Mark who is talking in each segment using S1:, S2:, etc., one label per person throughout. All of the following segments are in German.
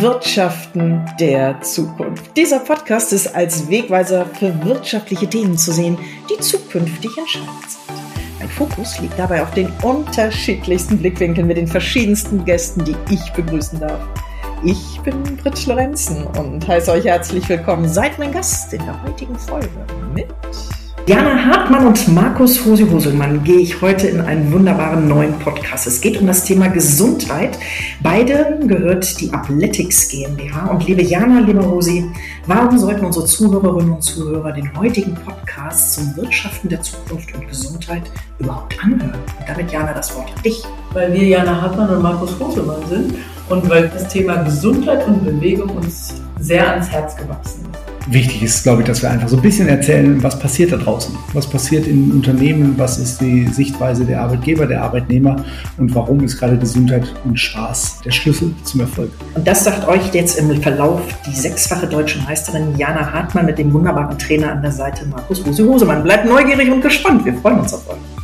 S1: Wirtschaften der Zukunft. Dieser Podcast ist als Wegweiser für wirtschaftliche Themen zu sehen, die zukünftig entscheidend sind. Mein Fokus liegt dabei auf den unterschiedlichsten Blickwinkeln mit den verschiedensten Gästen, die ich begrüßen darf. Ich bin Britt Lorenzen und heiße euch herzlich willkommen. Seid mein Gast in der heutigen Folge mit Jana Hartmann und Markus Hose-Hoselmann gehe ich heute in einen wunderbaren neuen Podcast. Es geht um das Thema Gesundheit. Beide gehört die Athletics GmbH. Und liebe Jana, liebe Rosi, warum sollten unsere Zuhörerinnen und Zuhörer den heutigen Podcast zum Wirtschaften der Zukunft und Gesundheit überhaupt anhören? Und damit, Jana, das Wort an dich.
S2: Weil wir Jana Hartmann und Markus Hoselmann sind und weil das Thema Gesundheit und Bewegung uns sehr ans Herz gewachsen ist
S3: wichtig ist, glaube ich, dass wir einfach so ein bisschen erzählen, was passiert da draußen. Was passiert in Unternehmen, was ist die Sichtweise der Arbeitgeber, der Arbeitnehmer und warum ist gerade Gesundheit und Spaß der Schlüssel zum Erfolg.
S1: Und das sagt euch jetzt im Verlauf die sechsfache deutsche Meisterin Jana Hartmann mit dem wunderbaren Trainer an der Seite Markus Huse Hosemann. Bleibt neugierig und gespannt. Wir freuen uns auf euch.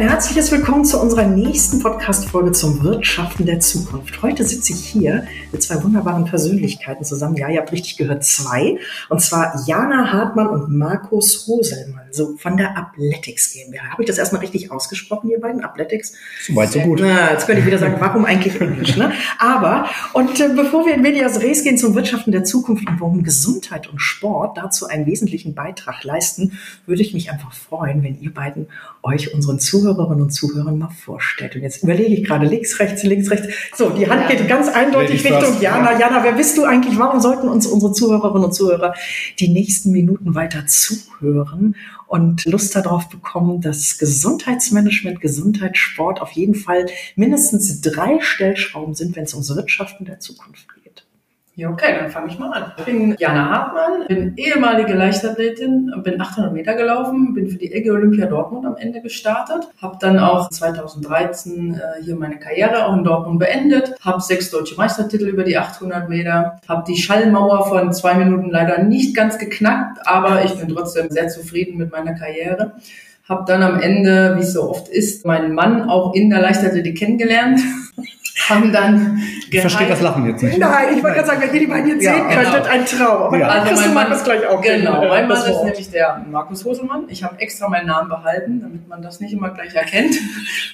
S1: Herzliches Willkommen zu unserer nächsten Podcast-Folge zum Wirtschaften der Zukunft. Heute sitze ich hier mit zwei wunderbaren Persönlichkeiten zusammen. Ja, ihr habt richtig gehört, zwei. Und zwar Jana Hartmann und Markus Hoselmann, so von der Athletics GmbH. Habe ich das erstmal richtig ausgesprochen, ihr beiden? Athletics?
S3: Soweit, so gut.
S1: Na, jetzt könnte ich wieder sagen, warum eigentlich Englisch, ne? Aber, und äh, bevor wir in Medias Res gehen zum Wirtschaften der Zukunft und warum Gesundheit und Sport dazu einen wesentlichen Beitrag leisten, würde ich mich einfach freuen, wenn ihr beiden euch unseren Zuhörerinnen und Zuhörern mal vorstellt. Und jetzt überlege ich gerade links, rechts, links, rechts. So, die Hand geht ganz eindeutig Richtung Jana. Jana, wer bist du eigentlich? Warum sollten uns unsere Zuhörerinnen und Zuhörer die nächsten Minuten weiter zuhören und Lust darauf bekommen, dass Gesundheitsmanagement, Gesundheitssport auf jeden Fall mindestens drei Stellschrauben sind, wenn es ums Wirtschaften der Zukunft geht?
S2: Ja, okay, dann fange ich mal an. Ich bin Jana Hartmann, bin ehemalige Leichtathletin, bin 800 Meter gelaufen, bin für die EG Olympia Dortmund am Ende gestartet, habe dann auch 2013 äh, hier meine Karriere auch in Dortmund beendet, habe sechs deutsche Meistertitel über die 800 Meter, habe die Schallmauer von zwei Minuten leider nicht ganz geknackt, aber ich bin trotzdem sehr zufrieden mit meiner Karriere. Habe dann am Ende, wie es so oft ist, meinen Mann auch in der Leichtathletik kennengelernt haben dann
S3: Ich verstehe das Lachen jetzt nicht.
S1: Nein, ich wollte gerade sagen, wenn ihr die beiden jetzt ja, sehen genau. könntet, ein Traum.
S2: Aber ja. also mein Mann ist gleich auch. Genau, mein Mann ist nämlich der Markus Hoselmann. Ich habe extra meinen Namen behalten, damit man das nicht immer gleich erkennt.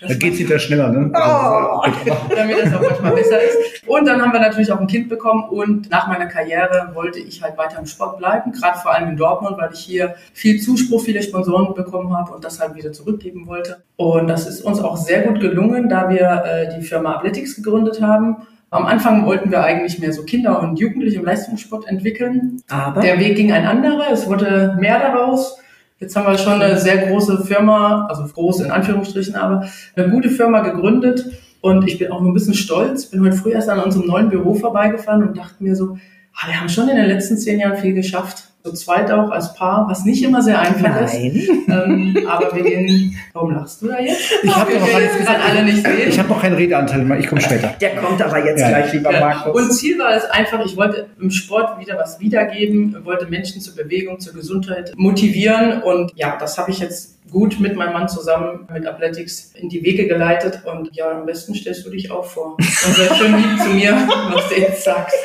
S3: Da geht es wieder schneller, ne?
S2: Oh. damit es auch manchmal besser ist. Und dann haben wir natürlich auch ein Kind bekommen und nach meiner Karriere wollte ich halt weiter im Sport bleiben, gerade vor allem in Dortmund, weil ich hier viel Zuspruch, viele Sponsoren bekommen habe und das halt wieder zurückgeben wollte. Und das ist uns auch sehr gut gelungen, da wir äh, die Firma Athletics gegründet haben. Am Anfang wollten wir eigentlich mehr so Kinder und Jugendliche im Leistungssport entwickeln. Aber der Weg ging ein anderer. Es wurde mehr daraus. Jetzt haben wir schon eine sehr große Firma, also groß in Anführungsstrichen, aber eine gute Firma gegründet. Und ich bin auch nur ein bisschen stolz. Bin heute früh erst an unserem neuen Büro vorbeigefahren und dachte mir so, ah, wir haben schon in den letzten zehn Jahren viel geschafft zu zweit auch als Paar, was nicht immer sehr einfach Nein. ist. Ähm, aber wir gehen, warum lachst du da jetzt?
S3: Ich habe noch
S2: gesagt, alle nicht sehen.
S3: Ich habe noch keinen Redeanteil, ich komme später.
S1: Der kommt aber jetzt ja. gleich, lieber Markus.
S2: Und Ziel war es einfach, ich wollte im Sport wieder was wiedergeben, wollte Menschen zur Bewegung, zur Gesundheit motivieren und ja, das habe ich jetzt gut mit meinem Mann zusammen mit Athletics in die Wege geleitet und ja, am besten stellst du dich auch vor. Und sehr schön lieb zu mir, was du jetzt sagst.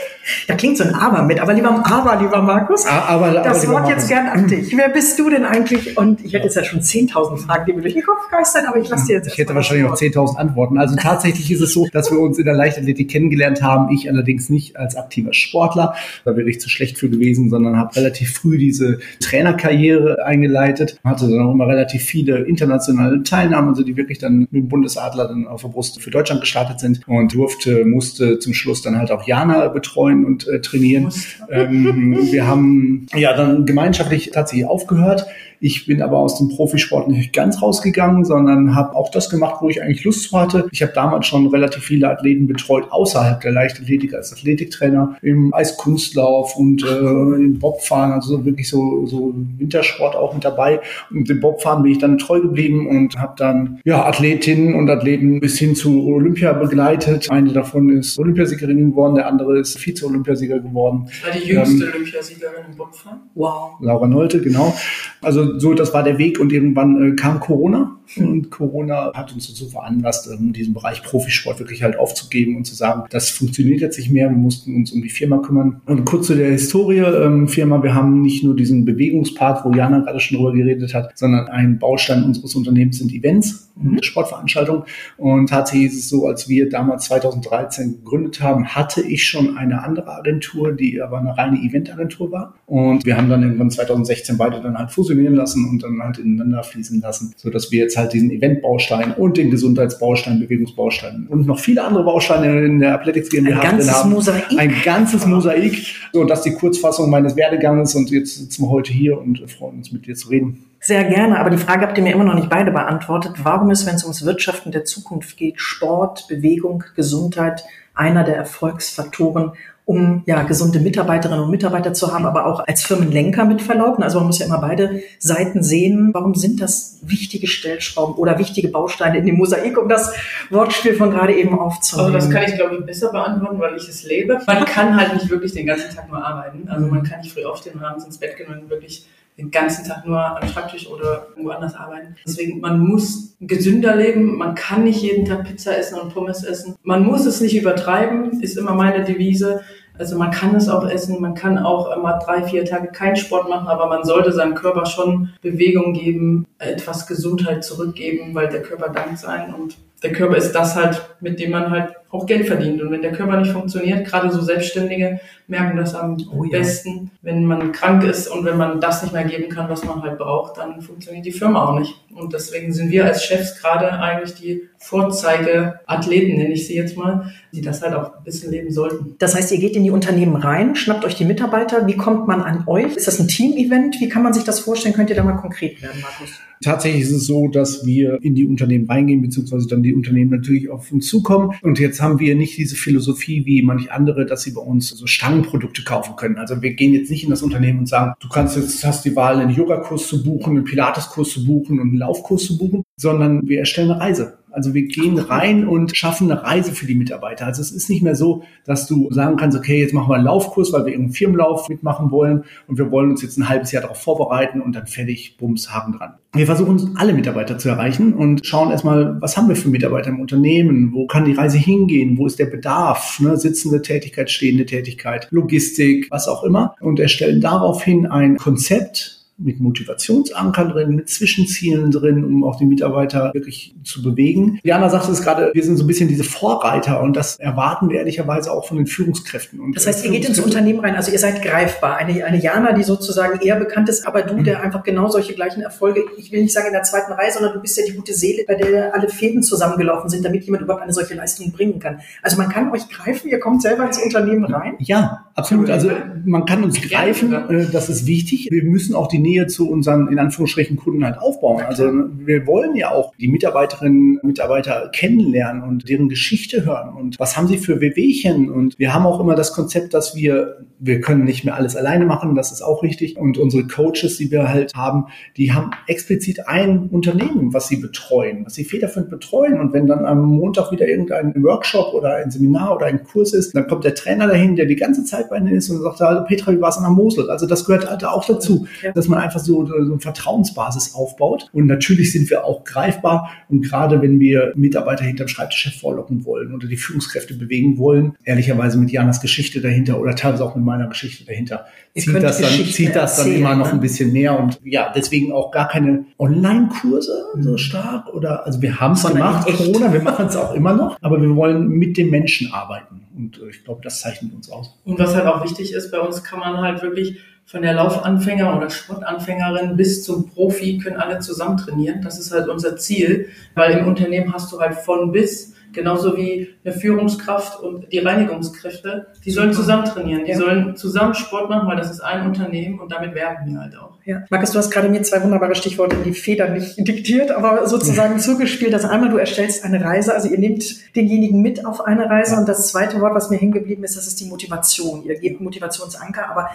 S1: Da klingt so ein Aber mit, aber lieber Aber, lieber Markus, aber, aber, das Wort jetzt gern an dich. Wer bist du denn eigentlich? Und ich hätte jetzt ja schon 10.000 Fragen, die mir durch den Kopf geistern, aber ich lasse dir jetzt
S3: Ich hätte wahrscheinlich noch 10.000 Antworten. Also tatsächlich ist es so, dass wir uns in der Leichtathletik kennengelernt haben. Ich allerdings nicht als aktiver Sportler, da wäre ich zu schlecht für gewesen, sondern habe relativ früh diese Trainerkarriere eingeleitet, hatte dann auch immer relativ viele internationale Teilnahmen, also die wirklich dann mit dem Bundesadler dann auf der Brust für Deutschland gestartet sind. Und durfte, musste zum Schluss dann halt auch Jana betreuen betreuen und äh, trainieren. Ähm, wir haben ja dann gemeinschaftlich tatsächlich aufgehört Ich bin aber aus dem Profisport nicht ganz rausgegangen, sondern habe auch das gemacht, wo ich eigentlich Lust zu hatte. Ich habe damals schon relativ viele Athleten betreut außerhalb der Leichtathletik als Athletiktrainer im Eiskunstlauf und äh, im Bobfahren, also wirklich so, so Wintersport auch mit dabei. Und im Bobfahren bin ich dann treu geblieben und habe dann ja Athletinnen und Athleten bis hin zu Olympia begleitet. Eine davon ist Olympiasiegerin geworden, der andere ist Vize-Olympiasieger geworden.
S2: War die jüngste ähm, Olympiasiegerin im Bobfahren.
S3: Wow. Laura Nolte, genau. Also so, das war der Weg und irgendwann äh, kam Corona und Corona hat uns dazu veranlasst, um diesen Bereich Profisport wirklich halt aufzugeben und zu sagen, das funktioniert jetzt nicht mehr. Wir mussten uns um die Firma kümmern. Und kurz zu der Historie ähm, Firma. Wir haben nicht nur diesen Bewegungspart, wo Jana gerade schon drüber geredet hat, sondern ein Baustein unseres Unternehmens sind Events mhm. Sportveranstaltungen. Und tatsächlich ist es so, als wir damals 2013 gegründet haben, hatte ich schon eine andere Agentur, die aber eine reine Eventagentur war. Und wir haben dann irgendwann 2016 beide dann halt fusionieren lassen und dann halt ineinander fließen lassen, sodass wir jetzt halt diesen Eventbaustein und den Gesundheitsbaustein, Bewegungsbaustein und noch viele andere Bausteine in der Athletics GmbH
S1: ein ganzes
S3: haben.
S1: Mosaik.
S3: Ein ganzes Mosaik. So, das ist die Kurzfassung meines Werdeganges und jetzt sitzen wir heute hier und freuen uns mit dir zu reden.
S1: Sehr gerne, aber die Frage habt ihr mir immer noch nicht beide beantwortet. Warum ist, wenn es ums Wirtschaften der Zukunft geht, Sport, Bewegung, Gesundheit einer der Erfolgsfaktoren, um ja gesunde Mitarbeiterinnen und Mitarbeiter zu haben, aber auch als Firmenlenker mit Verlaub. Also man muss ja immer beide Seiten sehen. Warum sind das wichtige Stellschrauben oder wichtige Bausteine in dem Mosaik, um das Wortspiel von gerade eben aufzunehmen?
S2: Also das kann ich, glaube ich, besser beantworten, weil ich es lebe. Man kann halt nicht wirklich den ganzen Tag nur arbeiten. Also man kann nicht früh aufstehen und abends ins Bett gehen und wirklich den ganzen Tag nur am Schreibtisch oder irgendwo anders arbeiten. Deswegen, man muss gesünder leben. Man kann nicht jeden Tag Pizza essen und Pommes essen. Man muss es nicht übertreiben, ist immer meine Devise. Also man kann es auch essen, man kann auch immer drei, vier Tage keinen Sport machen, aber man sollte seinem Körper schon Bewegung geben, etwas Gesundheit zurückgeben, weil der Körper dankt sein und der Körper ist das halt, mit dem man halt auch Geld verdient. Und wenn der Körper nicht funktioniert, gerade so Selbstständige merken das am oh, ja. besten, wenn man krank ist und wenn man das nicht mehr geben kann, was man halt braucht, dann funktioniert die Firma auch nicht. Und deswegen sind wir als Chefs gerade eigentlich die Vorzeigeathleten, nenne ich sie jetzt mal, die das halt auch ein bisschen leben sollten.
S1: Das heißt, ihr geht in die Unternehmen rein, schnappt euch die Mitarbeiter. Wie kommt man an euch? Ist das ein Team-Event? Wie kann man sich das vorstellen? Könnt ihr da mal konkret werden, Markus?
S3: Tatsächlich ist es so, dass wir in die Unternehmen reingehen, beziehungsweise dann die Unternehmen natürlich auf uns zukommen. Und jetzt haben wir nicht diese Philosophie wie manche andere, dass sie bei uns so Stangenprodukte kaufen können. Also wir gehen jetzt nicht in das Unternehmen und sagen, du kannst jetzt, hast die Wahl, einen Yogakurs zu buchen, einen Pilateskurs zu buchen und einen Laufkurs zu buchen, sondern wir erstellen eine Reise. Also wir gehen rein und schaffen eine Reise für die Mitarbeiter. Also es ist nicht mehr so, dass du sagen kannst, okay, jetzt machen wir einen Laufkurs, weil wir irgendeinen Firmenlauf mitmachen wollen und wir wollen uns jetzt ein halbes Jahr darauf vorbereiten und dann fertig, bums, Haken dran. Wir versuchen alle Mitarbeiter zu erreichen und schauen erstmal, was haben wir für Mitarbeiter im Unternehmen, wo kann die Reise hingehen, wo ist der Bedarf, ne? sitzende Tätigkeit, stehende Tätigkeit, Logistik, was auch immer und erstellen daraufhin ein Konzept, mit Motivationsankern drin, mit Zwischenzielen drin, um auch die Mitarbeiter wirklich zu bewegen. Jana sagte es gerade, wir sind so ein bisschen diese Vorreiter und das erwarten wir ehrlicherweise auch von den Führungskräften. Und
S1: das heißt, ihr geht ins Unternehmen rein, also ihr seid greifbar. Eine, eine Jana, die sozusagen eher bekannt ist, aber du, der einfach genau solche gleichen Erfolge, ich will nicht sagen in der zweiten Reihe, sondern du bist ja die gute Seele, bei der alle Fäden zusammengelaufen sind, damit jemand überhaupt eine solche Leistung bringen kann. Also man kann euch greifen, ihr kommt selber ins Unternehmen rein?
S3: Ja, absolut. Also man kann uns greifen, äh, das ist wichtig. Wir müssen auch die Nähe zu unseren, in Anführungsstrichen, Kunden halt aufbauen. Also wir wollen ja auch die Mitarbeiterinnen und Mitarbeiter kennenlernen und deren Geschichte hören und was haben sie für Wehwehchen. Und wir haben auch immer das Konzept, dass wir, wir können nicht mehr alles alleine machen, das ist auch richtig. Und unsere Coaches, die wir halt haben, die haben explizit ein Unternehmen, was sie betreuen, was sie federführend betreuen. Und wenn dann am Montag wieder irgendein Workshop oder ein Seminar oder ein Kurs ist, dann kommt der Trainer dahin, der die ganze Zeit bei ihnen ist und sagt, Petra, wie war es an der Mosel? Also das gehört halt auch dazu, dass man einfach so, so eine Vertrauensbasis aufbaut. Und natürlich sind wir auch greifbar. Und gerade wenn wir Mitarbeiter hinterm Schreibtisch hervorlocken wollen oder die Führungskräfte bewegen wollen, ehrlicherweise mit Janas Geschichte dahinter oder teilweise auch mit meiner Geschichte dahinter, zieht das, dann, zieht das dann immer noch ne? ein bisschen mehr. Und ja, deswegen auch gar keine Online-Kurse so mhm. stark. Oder also wir haben es gemacht, Corona, wir machen es auch immer noch, aber wir wollen mit dem Menschen arbeiten. Und äh, ich glaube, das zeichnet uns aus.
S2: Und was halt auch wichtig ist, bei uns kann man halt wirklich von der Laufanfänger oder Sportanfängerin bis zum Profi können alle zusammen trainieren. Das ist halt unser Ziel, weil im Unternehmen hast du halt von bis Genauso wie eine Führungskraft und die Reinigungskräfte. Die sollen zusammen trainieren. Die ja. sollen zusammen Sport machen, weil das ist ein Unternehmen und damit werben wir halt auch.
S1: Ja. Markus, du hast gerade mir zwei wunderbare Stichworte in die Feder nicht diktiert, aber sozusagen zugespielt. Das einmal, du erstellst eine Reise, also ihr nehmt denjenigen mit auf eine Reise. Und das zweite Wort, was mir hängen geblieben ist, das ist die Motivation. Ihr gebt Motivationsanker, aber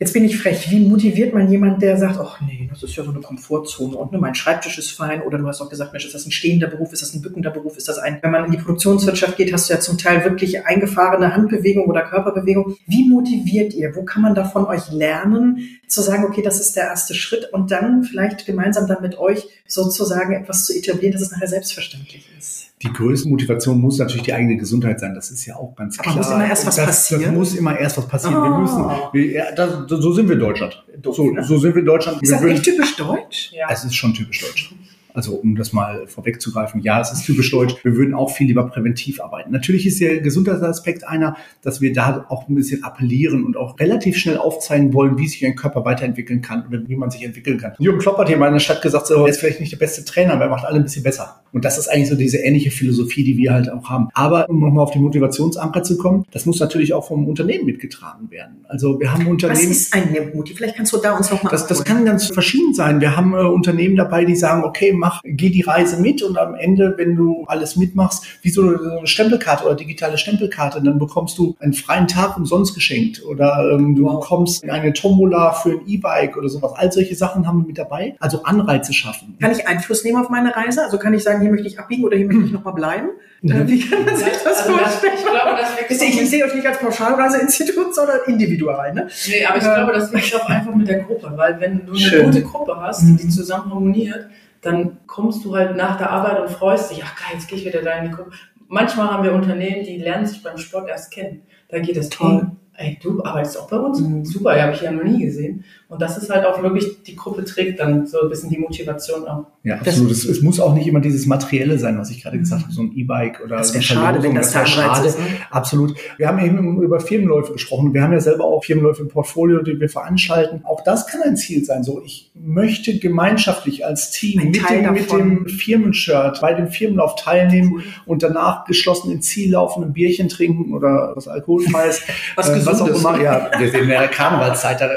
S1: Jetzt bin ich frech. Wie motiviert man jemand, der sagt, ach nee, das ist ja so eine Komfortzone und ne, mein Schreibtisch ist fein oder du hast auch gesagt, Mensch, ist das ein stehender Beruf, ist das ein bückender Beruf, ist das ein, wenn man in die Produktionswirtschaft geht, hast du ja zum Teil wirklich eingefahrene Handbewegung oder Körperbewegung. Wie motiviert ihr? Wo kann man da von euch lernen, zu sagen, okay, das ist der erste Schritt und dann vielleicht gemeinsam dann mit euch sozusagen etwas zu etablieren, dass es nachher selbstverständlich ist?
S3: Die größte Motivation muss natürlich die eigene Gesundheit sein. Das ist ja auch ganz klar.
S1: Aber muss immer erst was
S3: das,
S1: passieren.
S3: Das muss immer erst was passieren. Oh. Wir müssen, wir, ja, das, so sind wir in Deutschland. So, so sind wir in Deutschland.
S1: Ist das nicht typisch deutsch?
S3: Ja. Es ist schon typisch deutsch. Also um das mal vorwegzugreifen, ja, es ist typisch deutsch. Wir würden auch viel lieber präventiv arbeiten. Natürlich ist der Gesundheitsaspekt einer, dass wir da auch ein bisschen appellieren und auch relativ schnell aufzeigen wollen, wie sich ein Körper weiterentwickeln kann oder wie man sich entwickeln kann. Jürgen Klopp hat hier mal in der Stadt gesagt, so, er ist vielleicht nicht der beste Trainer, aber er macht alle ein bisschen besser. Und das ist eigentlich so diese ähnliche Philosophie, die wir halt auch haben. Aber um nochmal auf die Motivationsanker zu kommen, das muss natürlich auch vom Unternehmen mitgetragen werden. Also wir haben Unternehmen. Was
S1: ist ein Motiv? Vielleicht kannst du da uns nochmal
S3: das, das kann ganz verschieden sein. Wir haben äh, Unternehmen dabei, die sagen, okay, mach, geh die Reise mit und am Ende, wenn du alles mitmachst, wie so eine Stempelkarte oder digitale Stempelkarte, dann bekommst du einen freien Tag umsonst geschenkt oder ähm, du wow. bekommst eine Tombola für ein E-Bike oder sowas. All solche Sachen haben wir mit dabei. Also Anreize schaffen.
S1: Kann ich Einfluss nehmen auf meine Reise? Also kann ich sagen, hier möchte ich abbiegen oder hier möchte ich nochmal bleiben? Mhm. Wie kann man sich das also vorstellen? Das, ich, glaube, das ich, ich sehe euch nicht als Pauschalreiseinstitut, sondern individual. Ne?
S2: Nee, aber ich äh, glaube, das wächst auch einfach mit der Gruppe, weil wenn du eine Schön. gute Gruppe hast, die mhm. zusammen harmoniert, dann kommst du halt nach der Arbeit und freust dich, ach geil, jetzt gehe ich wieder da in die Gruppe. Manchmal haben wir Unternehmen, die lernen sich beim Sport erst kennen. Da geht es toll. Ey, du arbeitest auch bei uns? Mhm. Super, ja, habe ich ja noch nie gesehen. Und das ist halt auch wirklich, die Gruppe trägt dann so ein bisschen die Motivation auch.
S3: Ja, absolut. Es, es, muss auch nicht immer dieses Materielle sein, was ich gerade gesagt habe, so ein E-Bike oder
S1: das wäre schade, wenn das, das schade. Ist, ne?
S3: Absolut. Wir haben eben über Firmenläufe gesprochen. Wir haben ja selber auch Firmenläufe im Portfolio, die wir veranstalten. Auch das kann ein Ziel sein. So, ich möchte gemeinschaftlich als Team mit dem, mit dem, Firmenshirt bei dem Firmenlauf teilnehmen cool. und danach geschlossen ins Ziel laufen, ein Bierchen trinken oder was alkoholfreies.
S1: was, äh, was auch immer.
S3: Ja, wir sind in der Karnevalszeit, da,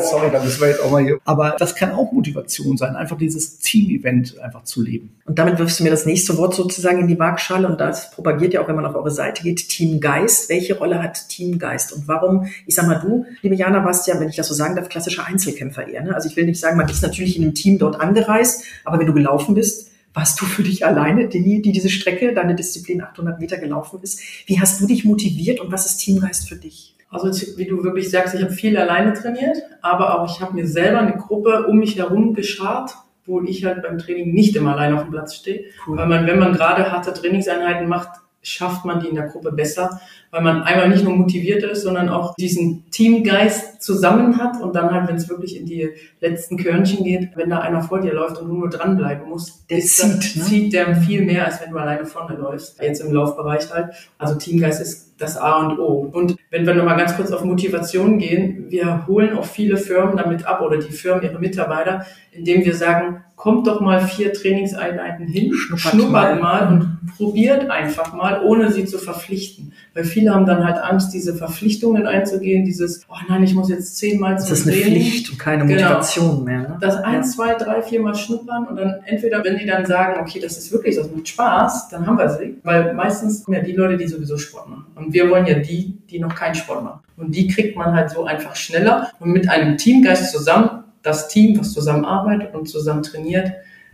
S3: sorry, da müssen wir jetzt auch mal hier. Aber das kann auch Motivation sein, einfach dieses Team-Event einfach zu leben.
S1: Und damit wirfst du mir das nächste Wort sozusagen in die Waagschale und das propagiert ja auch, wenn man auf eure Seite geht, Teamgeist. Welche Rolle hat Teamgeist und warum? Ich sag mal, du, liebe Jana, warst ja, wenn ich das so sagen darf, klassischer Einzelkämpfer eher. Ne? Also ich will nicht sagen, man ist natürlich in einem Team dort angereist, aber wenn du gelaufen bist, warst du für dich alleine, die, die diese Strecke, deine Disziplin 800 Meter gelaufen ist. Wie hast du dich motiviert und was ist Teamgeist für dich?
S2: Also wie du wirklich sagst, ich habe viel alleine trainiert, aber auch ich habe mir selber eine Gruppe um mich herum geschart, wo ich halt beim Training nicht immer allein auf dem Platz stehe. Cool. Weil man, wenn man gerade harte Trainingseinheiten macht, schafft man die in der Gruppe besser, weil man einmal nicht nur motiviert ist, sondern auch diesen Teamgeist zusammen hat und dann halt, wenn es wirklich in die letzten Körnchen geht, wenn da einer vor dir läuft und du nur dranbleiben musst,
S1: der zieht,
S2: ne? zieht der viel mehr, als wenn du alleine vorne läufst. Jetzt im Laufbereich halt. Also Teamgeist ist das A und O. Und wenn wir nochmal ganz kurz auf Motivation gehen, wir holen auch viele Firmen damit ab oder die Firmen ihre Mitarbeiter, indem wir sagen, kommt doch mal vier Trainingseinheiten hin, schnuppert, schnuppert mal. mal und probiert einfach mal, ohne sie zu verpflichten. Weil viele haben dann halt Angst, diese Verpflichtungen einzugehen, dieses, oh nein, ich muss jetzt zehnmal zum
S1: Das ist eine Pflicht und keine genau. Motivation genau. mehr. Ne?
S2: Das eins, zwei, drei, viermal schnuppern und dann entweder, wenn die dann sagen, okay, das ist wirklich, das macht Spaß, dann haben wir sie. Weil meistens kommen ja die Leute, die sowieso Sport machen. Und wir wollen ja die, die noch keinen Sport machen. Und die kriegt man halt so einfach schneller und mit einem Teamgeist zusammen das Team, was zusammenarbeitet und zusammen trainiert,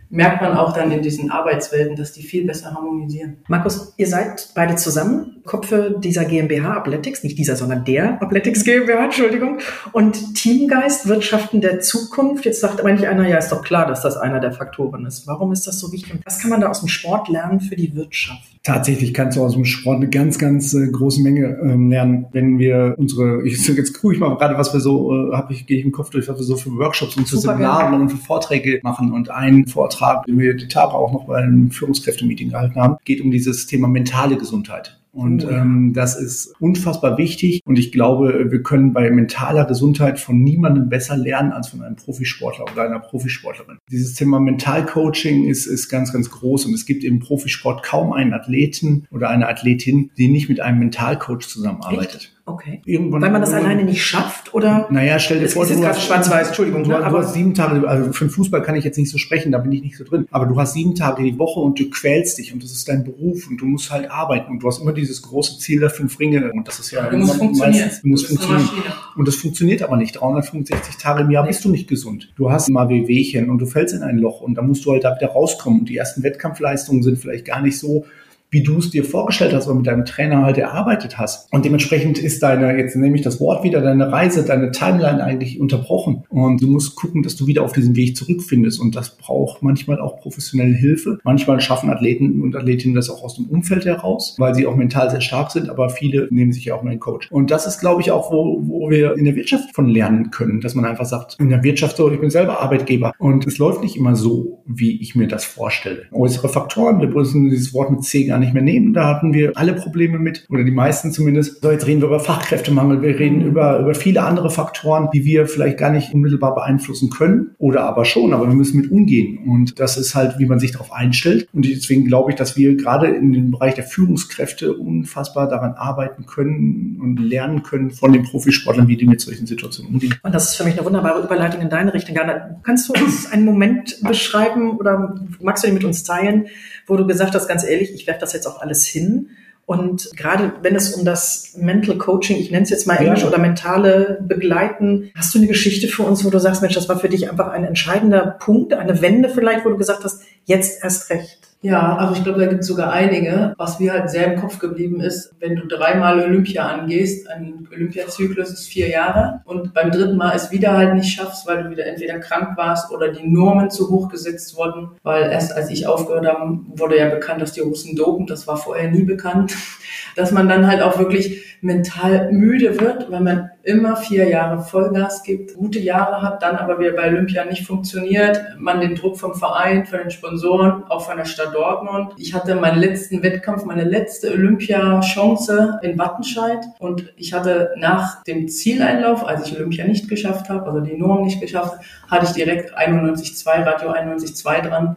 S2: merkt man auch dann in diesen Arbeitswelten, dass die viel besser harmonisieren.
S1: Markus, ihr seid beide zusammen, Kopfe dieser GmbH Athletics, nicht dieser, sondern der Athletics GmbH, Entschuldigung, und Teamgeist, Wirtschaften der Zukunft. Jetzt sagt aber nicht einer, ja, ist doch klar, dass das einer der Faktoren ist. Warum ist das so wichtig? was kann man da aus dem Sport lernen für die Wirtschaft?
S3: Tatsächlich kannst du aus dem Sport eine ganz, ganz äh, große Menge ähm, lernen, wenn wir unsere, ich, jetzt gucke ich mal gerade, was wir so, äh, habe ich, gehe ich im Kopf durch, was wir so für Workshops und für Seminare und für Vorträge machen. Und ein Vortrag, den wir die Tage auch noch bei einem Führungskräftemeeting gehalten haben, geht um dieses Thema mentale Gesundheit. Und oh ähm, das ist unfassbar wichtig. Und ich glaube, wir können bei mentaler Gesundheit von niemandem besser lernen als von einem Profisportler oder einer Profisportlerin. Dieses Thema Mentalcoaching ist, ist ganz, ganz groß. Und es gibt im Profisport kaum einen Athleten oder eine Athletin, die nicht mit einem Mentalcoach zusammenarbeitet. Echt?
S1: Okay. Irgendwann, Weil man das alleine nicht schafft oder?
S3: Naja, stell dir vor,
S1: du hast schwarz-weiß, Entschuldigung.
S3: Du, ne, du hast sieben Tage, also für den Fußball kann ich jetzt nicht so sprechen, da bin ich nicht so drin. Aber du hast sieben Tage die Woche und du quälst dich und das ist dein Beruf und du musst halt arbeiten und du hast immer dieses große Ziel der fünf Ringe und das ist ja,
S2: du musst funktionieren.
S3: du musst funktionieren. Und das funktioniert aber nicht. 365 Tage im Jahr bist du nicht gesund. Du hast mal Wehwehchen und du fällst in ein Loch und da musst du halt da wieder rauskommen und die ersten Wettkampfleistungen sind vielleicht gar nicht so wie du es dir vorgestellt hast oder mit deinem Trainer halt erarbeitet hast. Und dementsprechend ist deine, jetzt nehme ich das Wort wieder, deine Reise, deine Timeline eigentlich unterbrochen. Und du musst gucken, dass du wieder auf diesen Weg zurückfindest. Und das braucht manchmal auch professionelle Hilfe. Manchmal schaffen Athleten und Athletinnen das auch aus dem Umfeld heraus, weil sie auch mental sehr stark sind. Aber viele nehmen sich ja auch einen Coach. Und das ist, glaube ich, auch, wo, wo wir in der Wirtschaft von lernen können, dass man einfach sagt, in der Wirtschaft so, ich bin selber Arbeitgeber. Und es läuft nicht immer so, wie ich mir das vorstelle. Äußere Faktoren, wir müssen dieses Wort mit C gar nicht mehr nehmen. Da hatten wir alle Probleme mit, oder die meisten zumindest. So, jetzt reden wir über Fachkräftemangel, wir reden mhm. über, über viele andere Faktoren, die wir vielleicht gar nicht unmittelbar beeinflussen können oder aber schon, aber wir müssen mit umgehen. Und das ist halt, wie man sich darauf einstellt. Und deswegen glaube ich, dass wir gerade in dem Bereich der Führungskräfte unfassbar daran arbeiten können und lernen können von den Profisportlern, wie die mit solchen Situationen umgehen.
S1: Und das ist für mich eine wunderbare Überleitung in deine Richtung. Kannst du uns einen Moment beschreiben oder magst du ihn mit uns teilen, wo du gesagt hast, ganz ehrlich, ich werfe das jetzt auch alles hin. Und gerade wenn es um das Mental Coaching, ich nenne es jetzt mal Englisch, ja. oder mentale Begleiten, hast du eine Geschichte für uns, wo du sagst, Mensch, das war für dich einfach ein entscheidender Punkt, eine Wende vielleicht, wo du gesagt hast, jetzt erst recht?
S2: Ja, also ich glaube, da gibt es sogar einige. Was mir halt sehr im Kopf geblieben ist, wenn du dreimal Olympia angehst, ein Olympiazyklus ist vier Jahre und beim dritten Mal es wieder halt nicht schaffst, weil du wieder entweder krank warst oder die Normen zu hoch gesetzt wurden, weil erst als ich aufgehört habe, wurde ja bekannt, dass die Russen dopen, das war vorher nie bekannt, dass man dann halt auch wirklich mental müde wird, weil man immer vier Jahre Vollgas gibt, gute Jahre hat, dann aber wieder bei Olympia nicht funktioniert, man den Druck vom Verein, von den Sponsoren, auch von der Stadt Dortmund. Ich hatte meinen letzten Wettkampf, meine letzte Olympia-Chance in Wattenscheid und ich hatte nach dem Zieleinlauf, als ich Olympia nicht geschafft habe, also die Norm nicht geschafft, hatte ich direkt 91.2, Radio 91.2 dran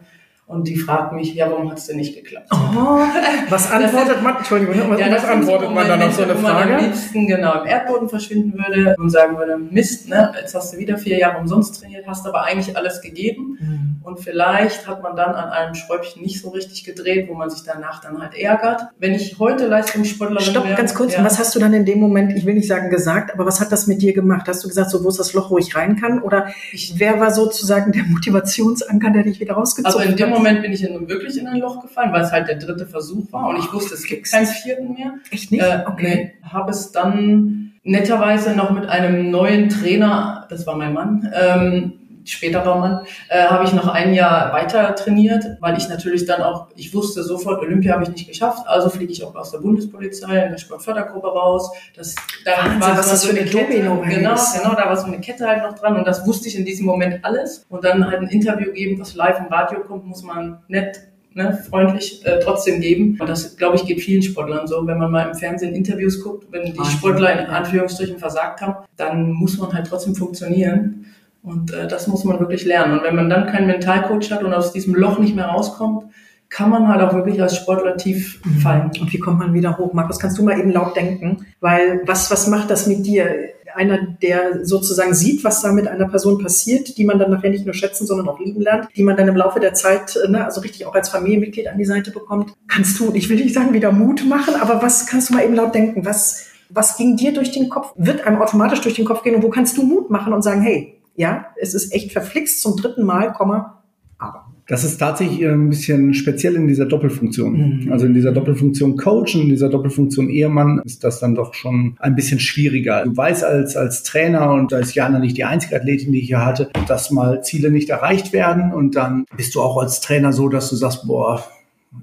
S2: und die fragt mich, ja, warum hat es denn nicht geklappt?
S1: Oh, was antwortet man? Entschuldigung, was, ja, was antwortet man dann auf so eine Frage? Wo man
S2: am liebsten genau im Erdboden verschwinden würde und sagen würde, Mist, ne, jetzt hast du wieder vier Jahre umsonst trainiert, hast aber eigentlich alles gegeben. Mhm. Und vielleicht hat man dann an einem Schräubchen nicht so richtig gedreht, wo man sich danach dann halt ärgert. Wenn ich heute Leistungssportlerin
S1: Stopp, wäre, ganz kurz. Ja. Was hast du dann in dem Moment, ich will nicht sagen gesagt, aber was hat das mit dir gemacht? Hast du gesagt, so wo ist das Loch, wo ich rein kann? Oder ich, wer war sozusagen der Motivationsanker, der dich wieder rausgezogen?
S2: Also hat? Moment bin ich in, wirklich in ein Loch gefallen, weil es halt der dritte Versuch war und ich wusste, es gibt keinen vierten mehr.
S1: Echt nicht? Äh,
S2: okay. Nee, habe es dann netterweise noch mit einem neuen Trainer, das war mein Mann, ähm, späterer Mann, äh, habe ich noch ein Jahr weiter trainiert, weil ich natürlich dann auch, ich wusste sofort, Olympia habe ich nicht geschafft, also fliege ich auch aus der Bundespolizei in der Sportfördergruppe raus. Das,
S1: da Wahnsinn, war was das für eine Kette,
S2: Domino genau, genau, da war so eine Kette halt noch dran und das wusste ich in diesem Moment alles. Und dann halt ein Interview geben, was live im Radio kommt, muss man nett Ne, freundlich äh, trotzdem geben. Und das, glaube ich, geht vielen Sportlern so. Wenn man mal im Fernsehen Interviews guckt, wenn die Sportler in Anführungsstrichen versagt haben, dann muss man halt trotzdem funktionieren. Und äh, das muss man wirklich lernen. Und wenn man dann keinen Mentalcoach hat und aus diesem Loch nicht mehr rauskommt, kann man halt auch wirklich als Sportler tief mhm. fallen.
S1: Und wie kommt man wieder hoch? Markus, kannst du mal eben laut denken? Weil was, was macht das mit dir? Einer, der sozusagen sieht, was da mit einer Person passiert, die man dann nachher nicht nur schätzen, sondern auch lieben lernt, die man dann im Laufe der Zeit, ne, also richtig auch als Familienmitglied an die Seite bekommt. Kannst du, ich will nicht sagen, wieder Mut machen, aber was kannst du mal eben laut denken? Was, was ging dir durch den Kopf? Wird einem automatisch durch den Kopf gehen und wo kannst du Mut machen und sagen, hey, ja, es ist echt verflixt zum dritten Mal, Komma, aber.
S3: Das ist tatsächlich ein bisschen speziell in dieser Doppelfunktion. Mhm. Also in dieser Doppelfunktion Coach und in dieser Doppelfunktion Ehemann ist das dann doch schon ein bisschen schwieriger. Du weißt als, als Trainer, und da ist Jana nicht die einzige Athletin, die ich hier hatte, dass mal Ziele nicht erreicht werden und dann bist du auch als Trainer so, dass du sagst, boah,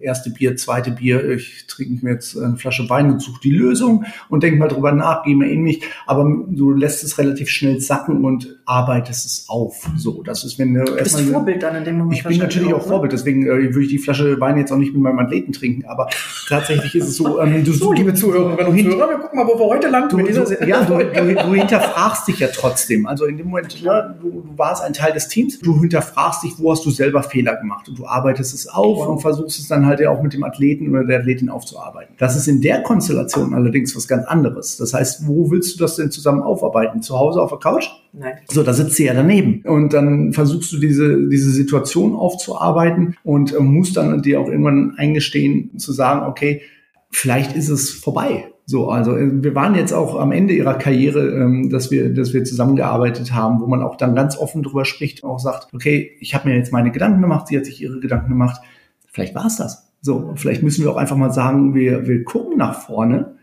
S3: erste Bier, zweite Bier, ich trinke mir jetzt eine Flasche Wein und suche die Lösung und denke mal drüber nach, gehe mir ähnlich, aber du lässt es relativ schnell sacken und arbeitest es auf. So, das ist, wenn du
S1: bist Vorbild dann in dem Moment.
S3: Ich bin natürlich auch, auch Vorbild, deswegen äh, würde ich die Flasche Wein jetzt auch nicht mit meinem Athleten trinken, aber tatsächlich ist es so, ähm,
S1: du so, liebe Zuhörerinnen und Zuhörer, wir gucken mal, wo wir heute landen
S3: du, mit dieser du, Ja, du, du, du hinterfragst dich ja trotzdem. Also in dem Moment, ja, du, du warst ein Teil des Teams, du hinterfragst dich, wo hast du selber Fehler gemacht und du arbeitest es auf wow. und versuchst es dann halt ja auch mit dem Athleten oder der Athletin aufzuarbeiten. Das ist in der Konstellation allerdings was ganz anderes. Das heißt, wo willst du das denn zusammen aufarbeiten? Zu Hause auf der Couch?
S1: Nein.
S3: So, da sitzt sie ja daneben. Und dann versuchst du diese, diese Situation aufzuarbeiten und äh, musst dann dir auch irgendwann eingestehen, zu sagen, okay, vielleicht ist es vorbei. So, also äh, wir waren jetzt auch am Ende ihrer Karriere, ähm, dass wir, dass wir zusammengearbeitet haben, wo man auch dann ganz offen drüber spricht und auch sagt, okay, ich habe mir jetzt meine Gedanken gemacht, sie hat sich ihre Gedanken gemacht. Vielleicht war es das. So, vielleicht müssen wir auch einfach mal sagen, wir, wir gucken nach vorne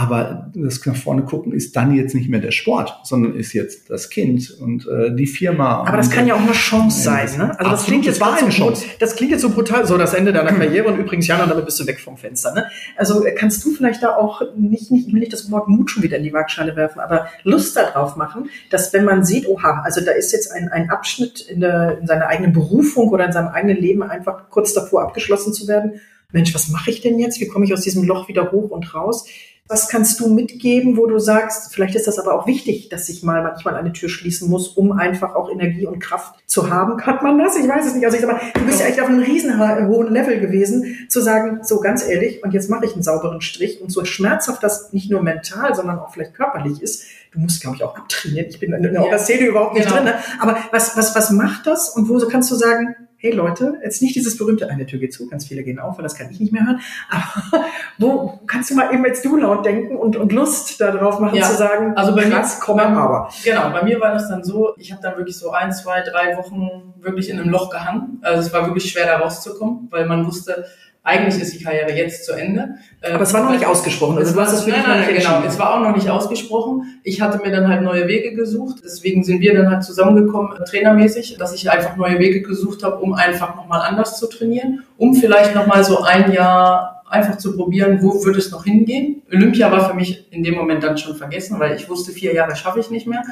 S3: aber das nach vorne gucken ist dann jetzt nicht mehr der Sport, sondern ist jetzt das Kind und äh, die Firma.
S1: Aber das kann ja auch eine Chance sein, ne? Also das klingt jetzt war eine so, Chance. Das klingt jetzt so brutal, so das Ende deiner Karriere und übrigens Jana, damit bist du weg vom Fenster, ne? Also kannst du vielleicht da auch nicht, nicht, ich will nicht das Wort Mut schon wieder in die Waagschale werfen, aber Lust darauf machen, dass wenn man sieht, oha, also da ist jetzt ein, ein Abschnitt in, der, in seiner eigenen Berufung oder in seinem eigenen Leben einfach kurz davor abgeschlossen zu werden. Mensch, was mache ich denn jetzt? Wie komme ich aus diesem Loch wieder hoch und raus? Was kannst du mitgeben, wo du sagst, vielleicht ist das aber auch wichtig, dass sich mal manchmal eine Tür schließen muss, um einfach auch Energie und Kraft zu haben? Hat man das? Ich weiß es nicht. Also ich sag mal, du bist ja echt auf einem riesen hohen Level gewesen, zu sagen, so ganz ehrlich, und jetzt mache ich einen sauberen Strich und so schmerzhaft das nicht nur mental, sondern auch vielleicht körperlich ist, du musst, glaube ich, auch abtrainieren. Ich bin in der ja. Szene überhaupt nicht genau. drin. Ne? Aber was, was, was macht das und wo kannst du sagen, hey Leute, jetzt nicht dieses berühmte, eine Tür geht zu, ganz viele gehen auf, weil das kann ich nicht mehr hören, aber wo kannst du mal eben jetzt du laut denken und, und Lust darauf machen ja, zu sagen,
S2: also bei krass, mir, komm bei, aber. Genau, bei mir war das dann so, ich habe dann wirklich so ein, zwei, drei Wochen wirklich in einem Loch gehangen, also es war wirklich schwer da rauszukommen, weil man wusste, eigentlich ist die Karriere jetzt zu Ende.
S1: Aber es war noch nicht ausgesprochen.
S2: Also du hast es nein, nein, nein, genau. Es war auch noch nicht ausgesprochen. Ich hatte mir dann halt neue Wege gesucht. Deswegen sind wir dann halt zusammengekommen, äh, trainermäßig, dass ich einfach neue Wege gesucht habe, um einfach nochmal anders zu trainieren, um vielleicht nochmal so ein Jahr einfach zu probieren, wo würde es noch hingehen. Olympia war für mich in dem Moment dann schon vergessen, weil ich wusste, vier Jahre schaffe ich nicht mehr.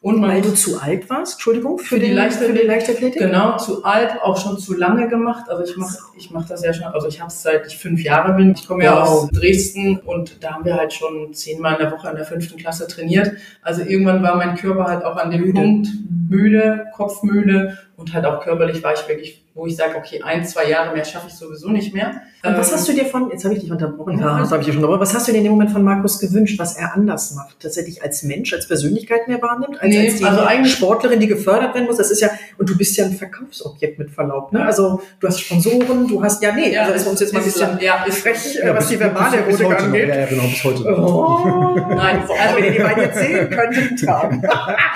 S1: Und weil du zu alt warst, Entschuldigung, für, für die, Leichtathletik? Für die Leichtathletik?
S2: Genau, zu alt, auch schon zu lange gemacht. Also ich mache ich mach das ja schon, also ich habe es seit ich fünf Jahre bin. Ich komme ja aus Dresden und da haben wir halt schon zehnmal in der Woche in der fünften Klasse trainiert. Also irgendwann war mein Körper halt auch an dem müde. Punkt müde, kopfmüde und halt auch körperlich war ich wirklich wo ich sage, okay, ein, zwei Jahre mehr schaffe ich sowieso nicht mehr.
S1: Und was ähm, hast du dir von, jetzt habe ich dich unterbrochen, ja, das habe ich dir schon unterbrochen, was hast du dir in dem Moment von Markus gewünscht, was er anders macht? Dass er dich als Mensch, als Persönlichkeit mehr wahrnimmt, als, nee, als die also eigentlich Sportlerin, die gefördert werden muss? Das ist ja, und du bist ja ein Verkaufsobjekt mit Verlaub, ne? Also du hast Sponsoren, du hast, ja, nee, ja, also ist uns jetzt mal ein bisschen ja, ist frech, ja, was die verbale Erotik angeht. Ja, ja, genau, bis heute. Oh, nein, also wenn ihr die beiden jetzt sehen könntet.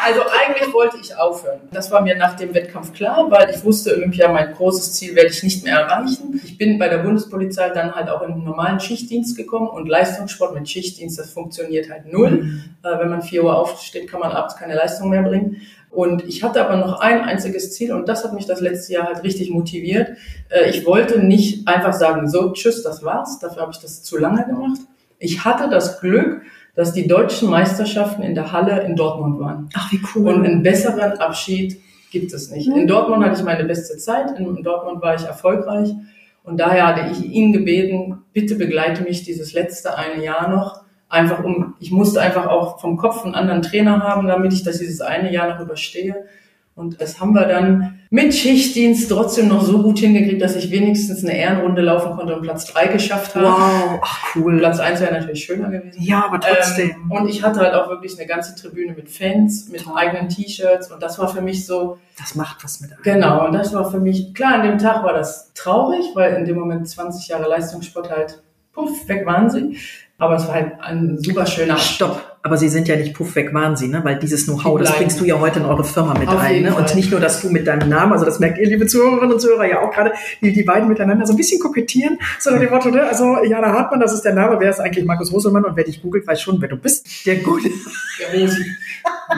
S2: Also eigentlich wollte ich aufhören. Das war mir nach dem Wettkampf klar, weil ich wusste, Olympia mein großes Ziel werde ich nicht mehr erreichen. Ich bin bei der Bundespolizei dann halt auch in den normalen Schichtdienst gekommen und Leistungssport mit Schichtdienst, das funktioniert halt null. Mhm. Äh, wenn man vier Uhr aufsteht, kann man abends keine Leistung mehr bringen. Und ich hatte aber noch ein einziges Ziel und das hat mich das letzte Jahr halt richtig motiviert. Äh, ich wollte nicht einfach sagen, so, tschüss, das war's. Dafür habe ich das zu lange gemacht. Ich hatte das Glück, dass die deutschen Meisterschaften in der Halle in Dortmund waren.
S1: Ach, wie cool.
S2: Und einen besseren Abschied gibt es nicht. In Dortmund hatte ich meine beste Zeit, in Dortmund war ich erfolgreich und daher hatte ich ihn gebeten, bitte begleite mich dieses letzte eine Jahr noch, einfach um, ich musste einfach auch vom Kopf einen anderen Trainer haben, damit ich das dieses eine Jahr noch überstehe. Und das haben wir dann mit Schichtdienst trotzdem noch so gut hingekriegt, dass ich wenigstens eine Ehrenrunde laufen konnte und Platz drei geschafft habe.
S1: Wow, ach cool.
S2: Platz eins wäre natürlich schöner gewesen.
S1: Ja, aber trotzdem.
S2: Ähm, und ich hatte halt auch wirklich eine ganze Tribüne mit Fans, mit Toll. eigenen T-Shirts und das war für mich so.
S1: Das macht was mit
S2: einem. Genau, und das war für mich, klar, an dem Tag war das traurig, weil in dem Moment 20 Jahre Leistungssport halt, puff, weg waren sie. Aber es war halt ein super schöner
S1: Stopp aber sie sind ja nicht puffweg Wahnsinn, ne? weil dieses Know-how,
S2: Die
S1: das bringst du ja heute in eure Firma mit
S2: Auf
S1: ein. Ne? Und nicht nur, dass du mit deinem Namen, also das merkt ihr, liebe Zuhörerinnen und Zuhörer, ja auch gerade, die, die beiden miteinander so ein bisschen kokettieren, sondern dem Motto, ne? also Jana Hartmann, das ist der Name, wer ist eigentlich Markus Roselmann und wer dich googelt, weiß schon, wer du bist. Der gute
S2: Der Rosi.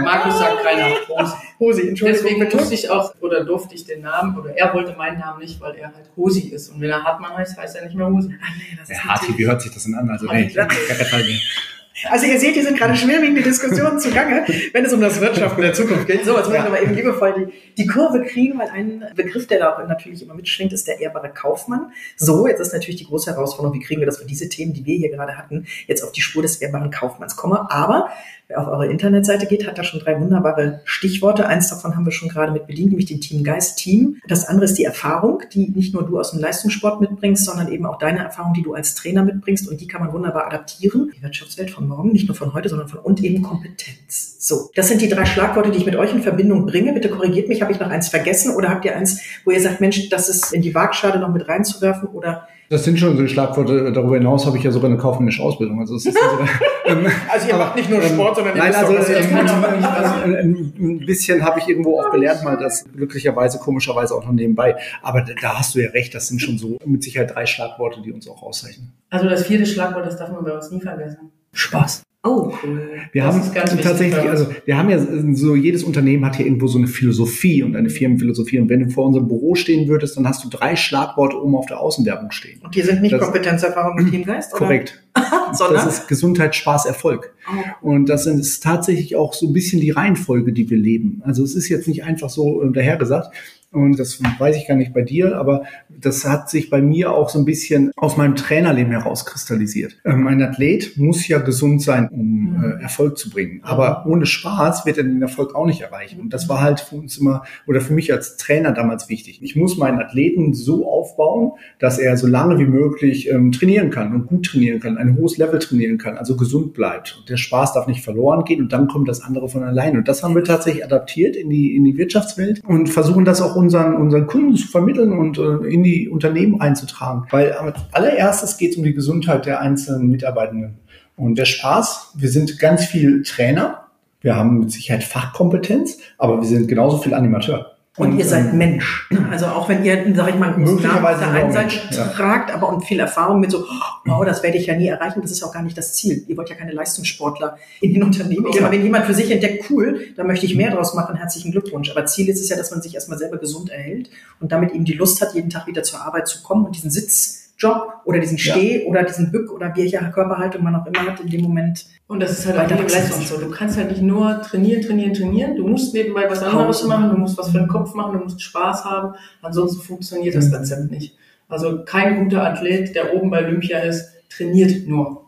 S2: Markus sagt keiner Rosi.
S1: Hosi, Entschuldigung.
S2: Deswegen
S1: bitte.
S2: musste ich auch, oder durfte ich den Namen, oder er wollte meinen Namen nicht, weil er halt Hosi ist. Und wenn er Hartmann heißt, heißt er nicht mehr Hosi.
S1: Ah, nee, das ist
S3: Der
S1: natürlich-
S3: Harti, wie hört sich das denn an? Also, nee, gar kein Fall mehr.
S1: Also ihr seht, hier sind gerade schwerwiegende Diskussionen zugange, wenn es um das Wirtschaften der Zukunft geht. So, jetzt muss ich aber eben liebevoll die, die Kurve kriegen, weil ein Begriff, der da auch natürlich immer mitschwingt, ist der ehrbare Kaufmann. So, jetzt ist natürlich die große Herausforderung, wie kriegen wir das für diese Themen, die wir hier gerade hatten, jetzt auf die Spur des ehrbaren Kaufmanns kommen. Aber wer auf eure Internetseite geht, hat da schon drei wunderbare Stichworte. Eins davon haben wir schon gerade mit bedient, nämlich den Team Team. Das andere ist die Erfahrung, die nicht nur du aus dem Leistungssport mitbringst, sondern eben auch deine Erfahrung, die du als Trainer mitbringst und die kann man wunderbar adaptieren. Die Wirtschaftswelt von morgen, nicht nur von heute, sondern von und eben Kompetenz. So, das sind die drei Schlagworte, die ich mit euch in Verbindung bringe. Bitte korrigiert mich, habe ich noch eins vergessen oder habt ihr eins, wo ihr sagt, Mensch, das ist in die Waagschale noch mit reinzuwerfen oder
S3: Das sind schon so Schlagworte. Darüber hinaus habe ich ja sogar eine kaufmännische Ausbildung. Also, es ist also, ähm,
S1: Also ihr macht nicht nur Sport, sondern ihr
S3: Nein, also
S1: auch,
S3: ähm, ein, ein, bisschen habe ich irgendwo auch gelernt, mal das glücklicherweise, komischerweise auch noch nebenbei. Aber da, da hast du ja recht, das sind schon so mit Sicherheit drei Schlagworte, die uns auch auszeichnen.
S2: Also das vierte Schlagwort, das darf man bei uns nie vergessen. Spaß.
S1: Oh, cool.
S3: Wir
S2: Das
S3: haben
S2: ist ganz wichtig
S3: tatsächlich, also wir haben ja so, jedes Unternehmen hat hier irgendwo so eine Philosophie und eine Firmenphilosophie. Und wenn du vor unserem Büro stehen würdest, dann hast du drei Schlagworte oben auf der Außenwerbung stehen.
S1: Und die sind nicht
S3: Das-
S1: Kompetenzerfahrung und Teamgeist, oder?
S3: Korrekt.
S1: Sondern?
S3: Das ist Gesundheit, Spaß, Erfolg. Und das ist tatsächlich auch so ein bisschen die Reihenfolge, die wir leben. Also es ist jetzt nicht einfach so äh, dahergesagt. Und das weiß ich gar nicht bei dir, aber das hat sich bei mir auch so ein bisschen aus meinem Trainerleben herauskristallisiert. Ähm, ein Athlet muss ja gesund sein, um äh, Erfolg zu bringen. Aber ohne Spaß wird er den Erfolg auch nicht erreichen. Und das war halt für uns immer, oder für mich als Trainer damals wichtig. Ich muss meinen Athleten so aufbauen, dass er so lange wie möglich ähm, trainieren kann und gut trainieren kann, ein hohes Level trainieren kann, also gesund bleibt. Und der Spaß darf nicht verloren gehen und dann kommt das andere von allein. Und das haben wir tatsächlich adaptiert in die, in die Wirtschaftswelt und versuchen das auch unseren, unseren Kunden zu vermitteln und äh, in die Unternehmen reinzutragen. Weil als allererstes geht es um die Gesundheit der einzelnen Mitarbeitenden. Und der Spaß, wir sind ganz viel Trainer, wir haben mit Sicherheit Fachkompetenz, aber wir sind genauso viel Animateur.
S1: Und, ihr seid
S3: ähm,
S1: Mensch. Also auch wenn ihr, sag ich mal, einen großen Namen auf
S3: Möglicherweise
S1: der einen Seite
S3: ja.
S1: tragt, aber und viel Erfahrung mit so, wow, das werde ich ja nie erreichen, das ist auch gar nicht das Ziel. Ihr wollt ja keine Leistungssportler in den Unternehmen. Ich sag mal, wenn jemand für sich entdeckt, cool, da möchte ich mehr draus machen, herzlichen Glückwunsch. Aber Ziel ist es ja, dass man sich erstmal selber gesund erhält und damit eben die Lust hat, jeden Tag wieder zur Arbeit zu kommen und diesen Sitzjob oder diesen
S3: Ja.
S1: Steh- oder diesen Bück- oder welche Körperhaltung man auch immer hat, in dem Moment
S2: Und das ist halt auch
S1: wachsen.
S2: Leistung so. Du kannst halt nicht nur trainieren, trainieren, trainieren. Du musst nebenbei was anderes machen. Du musst was für den Kopf machen. Du musst Spaß haben. Ansonsten funktioniert das
S3: Mhm.
S2: Rezept nicht. Also kein guter Athlet, der oben bei Olympia ist, trainiert nur.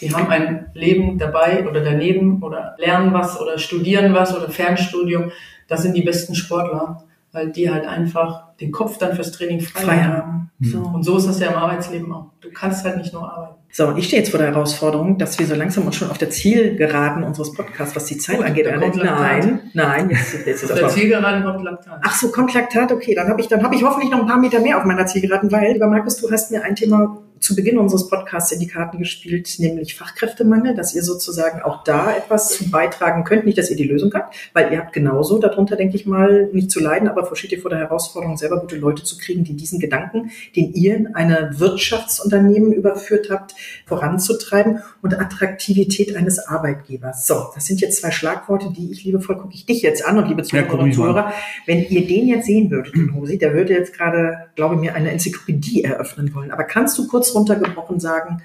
S2: Die haben ein Leben dabei oder daneben oder lernen was oder studieren was oder Fernstudium. Das sind die besten Sportler, weil die halt einfach den Kopf dann fürs Training frei,
S1: frei
S2: haben.
S1: haben.
S3: Mhm.
S1: So.
S2: Und so ist das ja im Arbeitsleben auch. Du kannst halt nicht nur arbeiten.
S1: So, und ich stehe jetzt vor der Herausforderung, dass wir so langsam uns schon auf der Zielgeraden unseres Podcasts, was die Zeit
S2: Gut,
S1: angeht,
S2: kommt
S1: nein, nein, jetzt, jetzt ist
S2: Auf
S1: das
S2: der Zielgeraden kommt Laktat.
S1: Ach so, kommt Laktat, okay, dann habe ich, dann habe ich hoffentlich noch ein paar Meter mehr auf meiner Zielgeraden, weil, lieber Markus, du hast mir ein Thema zu Beginn unseres Podcasts in die Karten gespielt, nämlich Fachkräftemangel, dass ihr sozusagen auch da etwas beitragen könnt. Nicht, dass ihr die Lösung habt, weil ihr habt genauso darunter, denke ich mal, nicht zu leiden, aber steht ihr vor der Herausforderung, selber gute Leute zu kriegen, die diesen Gedanken, den ihr in eine Wirtschaftsunternehmen überführt habt, voranzutreiben und Attraktivität eines Arbeitgebers. So, das sind jetzt zwei Schlagworte, die ich liebevoll gucke ich dich jetzt an und liebe
S3: Ja,
S1: Zuhörerinnen
S3: guck
S1: und. Zuhörer, wenn ihr den jetzt sehen würdet, den Hosi, der würde jetzt gerade, glaube ich mir, eine Enzyklopädie eröffnen wollen. Aber kannst du kurz runtergebrochen sagen,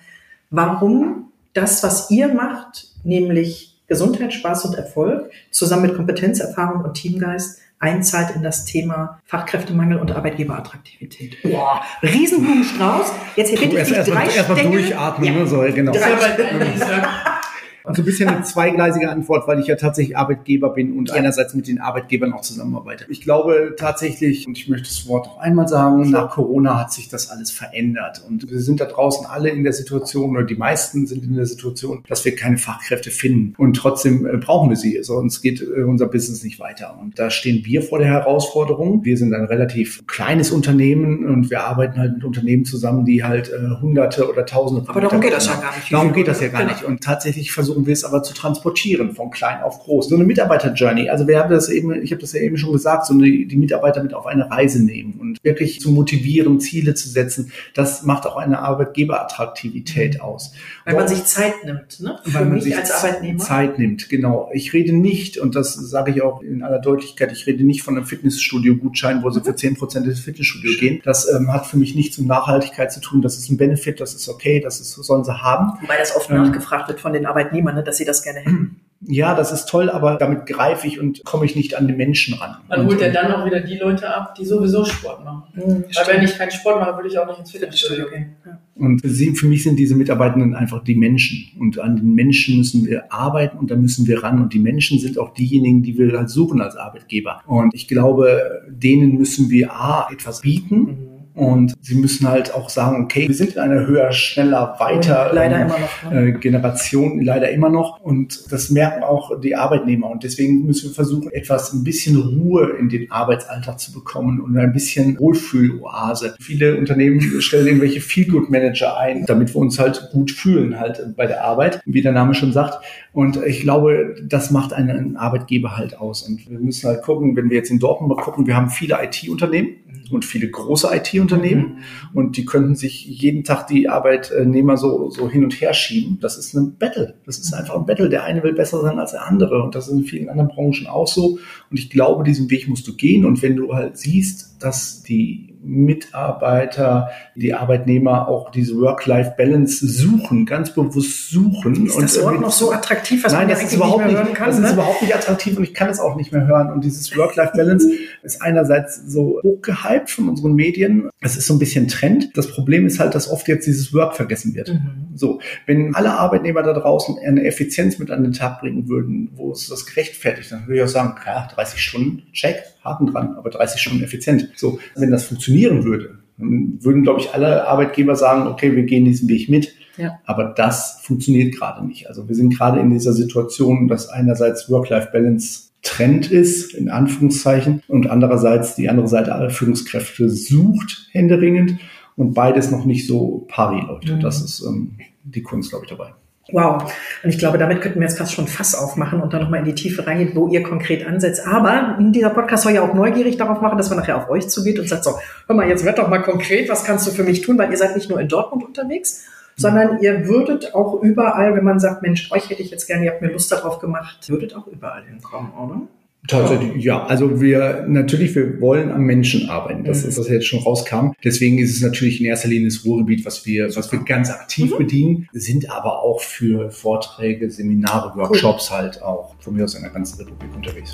S1: warum das, was ihr macht, nämlich Gesundheit, Spaß und Erfolg, zusammen mit Kompetenz, Erfahrung und Teamgeist, einzahlt in das Thema Fachkräftemangel und Arbeitgeberattraktivität. Boah, Riesenblumenstrauß. Jetzt bitte ich
S3: Erst, erst,
S1: drei
S3: mal, erst mal durchatmen,
S1: Ja.
S3: ne? so, genau.
S2: Das Dienstag.
S3: Also ein bisschen eine zweigleisige Antwort, weil ich ja tatsächlich Arbeitgeber bin und
S1: Ja.
S3: einerseits mit den Arbeitgebern auch zusammenarbeite. Ich glaube tatsächlich, und ich möchte das Wort noch einmal sagen, nach Corona hat sich das alles verändert. Und wir sind da draußen alle in der Situation, oder die meisten sind in der Situation, dass wir keine Fachkräfte finden. Und trotzdem äh, brauchen wir sie, sonst geht äh, unser Business nicht weiter. Und da stehen wir vor der Herausforderung. Wir sind ein relativ kleines Unternehmen und wir arbeiten halt mit Unternehmen zusammen, die halt äh, Hunderte oder Tausende
S1: Aber darum geht das ja gar nicht.
S3: Darum geht das ja gar
S1: Genau.
S3: nicht. Und tatsächlich versuchen versuchen wir es aber zu transportieren, von klein auf groß. So eine Mitarbeiter-Journey. Also wir haben das eben, ich habe das ja eben schon gesagt, so eine, die Mitarbeiter mit auf eine Reise nehmen und wirklich zu motivieren, Ziele zu setzen. Das macht auch eine Arbeitgeberattraktivität aus.
S1: Weil man sich Zeit nimmt, ne?
S3: Für Weil man sich als Arbeitnehmer. Zeit nimmt, genau. Ich rede nicht, und das sage ich auch in aller Deutlichkeit, ich rede nicht von einem Fitnessstudio-Gutschein, wo sie für 10 Prozent ins Fitnessstudio gehen. Das ähm, hat für mich nichts mit Nachhaltigkeit zu tun. Das ist ein Benefit, das ist okay, das ist, sollen sie haben.
S1: Wobei das oft ähm, nachgefragt wird von den Arbeitnehmern, ne, dass sie das gerne hätten
S3: ja, das ist toll, aber damit greife ich und komme ich nicht an den Menschen ran.
S2: Man holt ja dann auch wieder die Leute ab, die sowieso Sport machen. Mhm, Weil wenn ich keinen Sport mache, würde ich auch nicht ins Fitnessstudio gehen. Ja.
S3: Und sie, für mich sind diese Mitarbeitenden einfach die Menschen. Und an den Menschen müssen wir arbeiten und da müssen wir ran. Und die Menschen sind auch diejenigen, die wir halt suchen als Arbeitgeber. Und ich glaube, denen müssen wir A, etwas bieten. Mhm und sie müssen halt auch sagen, okay, wir sind in einer höher, schneller, weiter
S1: leider ähm, immer noch,
S3: ne? äh, Generation, leider immer noch. Und das merken auch die Arbeitnehmer. Und deswegen müssen wir versuchen, etwas, ein bisschen Ruhe in den Arbeitsalltag zu bekommen und ein bisschen Wohlfühloase. Viele Unternehmen stellen irgendwelche Feel-Good-Manager ein, damit wir uns halt gut fühlen halt bei der Arbeit, wie der Name schon sagt. Und ich glaube, das macht einen Arbeitgeber halt aus. Und wir müssen halt gucken, wenn wir jetzt in Dortmund mal gucken, wir haben viele IT-Unternehmen und viele große IT-Unternehmen mhm. und die könnten sich jeden Tag die Arbeitnehmer so, so hin und her schieben. Das ist ein Battle. Das ist einfach ein Battle. Der eine will besser sein als der andere und das ist in vielen anderen Branchen auch so. Und ich glaube, diesen Weg musst du gehen und wenn du halt siehst, dass die Mitarbeiter, die Arbeitnehmer auch diese Work-Life-Balance suchen, ganz bewusst suchen.
S1: Ist das Wort noch so attraktiv,
S3: was nein, man das ist überhaupt nicht, hören kann? Das ne? ist überhaupt nicht attraktiv und ich kann es auch nicht mehr hören. Und dieses Work-Life-Balance ist einerseits so hochgehypt von unseren Medien. Es ist so ein bisschen Trend. Das Problem ist halt, dass oft jetzt dieses Work vergessen wird. Mhm. So, wenn alle Arbeitnehmer da draußen eine Effizienz mit an den Tag bringen würden, wo es das gerechtfertigt, dann würde ich auch sagen, ja, 30 Stunden, check, Haken dran, aber 30 Stunden effizient. So, wenn das funktionieren würde, dann würden, glaube ich, alle Arbeitgeber sagen, okay, wir gehen diesen Weg mit. Ja. Aber das funktioniert gerade nicht. Also wir sind gerade in dieser Situation, dass einerseits Work-Life-Balance Trend ist, in Anführungszeichen, und andererseits die andere Seite aller Führungskräfte sucht händeringend und beides noch nicht so pari läuft. Mhm. Das ist ähm, die Kunst, glaube ich, dabei.
S1: Wow. Und ich glaube, damit könnten wir jetzt fast schon Fass aufmachen und dann nochmal in die Tiefe reingehen, wo ihr konkret ansetzt. Aber dieser Podcast soll ja auch neugierig darauf machen, dass man nachher auf euch zugeht und sagt so, hör mal, jetzt wird doch mal konkret, was kannst du für mich tun? Weil ihr seid nicht nur in Dortmund unterwegs, sondern ihr würdet auch überall, wenn man sagt, Mensch, euch hätte ich jetzt gerne, ihr habt mir Lust darauf gemacht, würdet auch überall hinkommen, oder?
S3: Tatsächlich, ja. Also wir natürlich, wir wollen am Menschen arbeiten. Das mhm. ist, was jetzt schon rauskam. Deswegen ist es natürlich in erster Linie das Ruhrgebiet, was wir, was wir ganz aktiv mhm. bedienen, sind aber auch für Vorträge, Seminare, Workshops cool. halt auch von mir aus in der ganzen Republik unterwegs.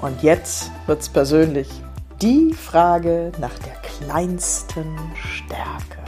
S1: Und jetzt wird's persönlich. Die Frage nach der kleinsten Stärke.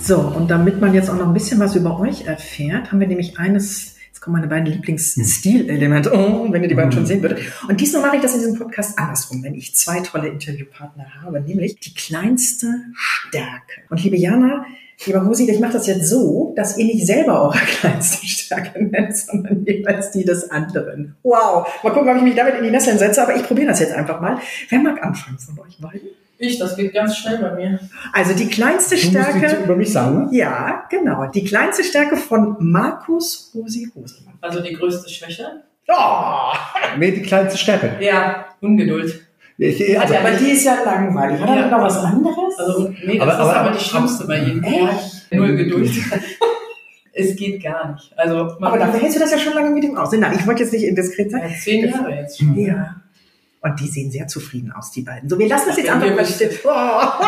S1: So, und damit man jetzt auch noch ein bisschen was über euch erfährt, haben wir nämlich eines, jetzt kommen meine beiden Lieblingsstilelemente, oh, wenn ihr die beiden schon sehen würdet. Und diesmal mache ich das in diesem Podcast andersrum, wenn ich zwei tolle Interviewpartner habe, nämlich die kleinste Stärke. Und liebe Jana, Lieber Husi, ich mache das jetzt so, dass ihr nicht selber eure kleinste Stärke nennt, sondern jeweils die des anderen. Wow. Mal gucken, ob ich mich damit in die Nesseln setze, aber ich probiere das jetzt einfach mal. Wer mag anfangen von euch beiden?
S2: Ich, das geht ganz schnell bei mir.
S1: Also die kleinste du Stärke. Musst
S3: über mich sagen,
S1: ne? Ja, genau. Die kleinste Stärke von Markus Husi Hosemann.
S2: Also die größte Schwäche?
S3: Oh! Nee, die kleinste Stärke.
S2: Ja, Ungeduld.
S1: Ich, also, aber die ist ja langweilig. Hat er ja. noch was anderes?
S2: Also, nee, das aber, ist aber, aber die schlimmste bei jedem. Echt? Null Geduld. es geht gar nicht. Also,
S1: aber dafür hältst du das ja schon lange mit ihm aus. Nein, ich wollte jetzt nicht indiskret sein.
S2: Ja, zehn Jahre jetzt schon.
S1: Ja. Und die sehen sehr zufrieden aus, die beiden. So, wir lassen das jetzt einfach mal stehen. Oh.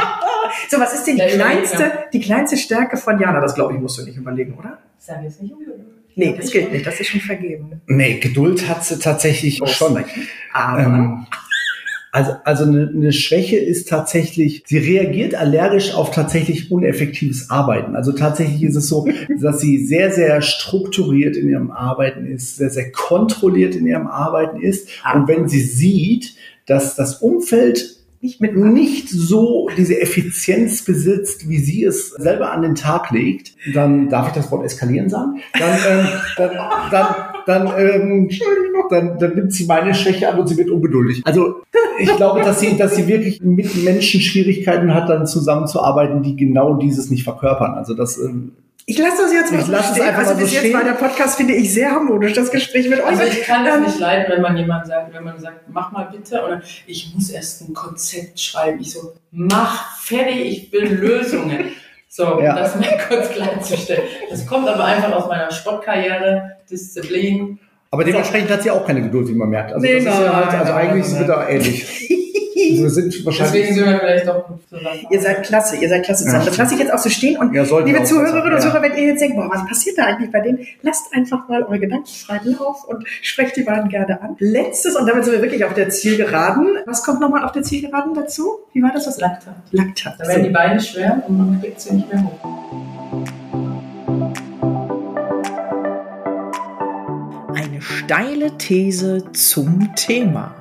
S1: So, was ist denn die ja, kleinste, die kleinste Stärke von Jana? Das glaube ich, musst du nicht überlegen, oder?
S2: Sag jetzt nicht Ungeduld.
S1: Nee, das gilt nicht. Das ist schon vergeben.
S3: Nee, Geduld hat sie tatsächlich auch schon.
S1: Aber. Ähm,
S3: also, also eine, eine Schwäche ist tatsächlich, sie reagiert allergisch auf tatsächlich uneffektives Arbeiten. Also tatsächlich ist es so, dass sie sehr, sehr strukturiert in ihrem Arbeiten ist, sehr, sehr kontrolliert in ihrem Arbeiten ist. Und wenn sie sieht, dass das Umfeld
S1: nicht mit
S3: nicht so diese Effizienz besitzt, wie sie es selber an den Tag legt, dann darf ich das Wort eskalieren sagen. Dann, ähm, dann, dann, dann, ähm, dann, dann nimmt sie meine Schwäche an und sie wird ungeduldig. Also ich glaube, dass sie, dass sie wirklich mit Menschen Schwierigkeiten hat, dann zusammenzuarbeiten, die genau dieses nicht verkörpern. Also das ähm,
S1: Ich lasse das jetzt mal
S3: Ich
S1: so
S3: lasse es
S1: stehen.
S3: einfach
S1: Also
S3: mal so
S1: bis jetzt
S3: stehen.
S1: war der Podcast, finde ich, sehr harmonisch, das Gespräch mit euch.
S2: Also ich kann das
S1: Ähm,
S2: nicht leiden, wenn man jemand sagt, wenn man sagt, mach mal bitte, oder ich muss erst ein Konzept schreiben. Ich so, mach fertig, ich will Lösungen. So,
S3: Ja.
S2: das mal kurz klarzustellen. Das kommt aber einfach aus meiner Sportkarriere, Disziplin.
S3: aber dementsprechend hat sie auch keine Geduld, wie man merkt. Also,
S1: Nee,
S3: das ist ja
S1: nein,
S3: halt, also
S1: nein,
S3: eigentlich
S1: nein,
S3: sind wir da ähnlich. Wir sind wahrscheinlich.
S2: Deswegen sind wir vielleicht auch gut zusammen.
S1: Ihr seid klasse, ihr seid klasse zusammen.
S3: Ja.
S1: Das lasse ich jetzt auch so stehen. Und
S3: Ja,
S1: liebe Zuhörerinnen und Zuhörer, wenn ihr jetzt denkt, boah, was passiert da eigentlich bei denen, lasst einfach mal eure Gedanken frei Lauf und sprecht die beiden gerne an. Letztes, und damit sind wir wirklich auf der Zielgeraden. Was kommt nochmal auf der Zielgeraden dazu? Wie war das? Was
S2: Laktat.
S1: Laktat.
S2: Da werden die Beine schwer und man kriegt sie nicht mehr hoch.
S1: Eine steile These zum Thema.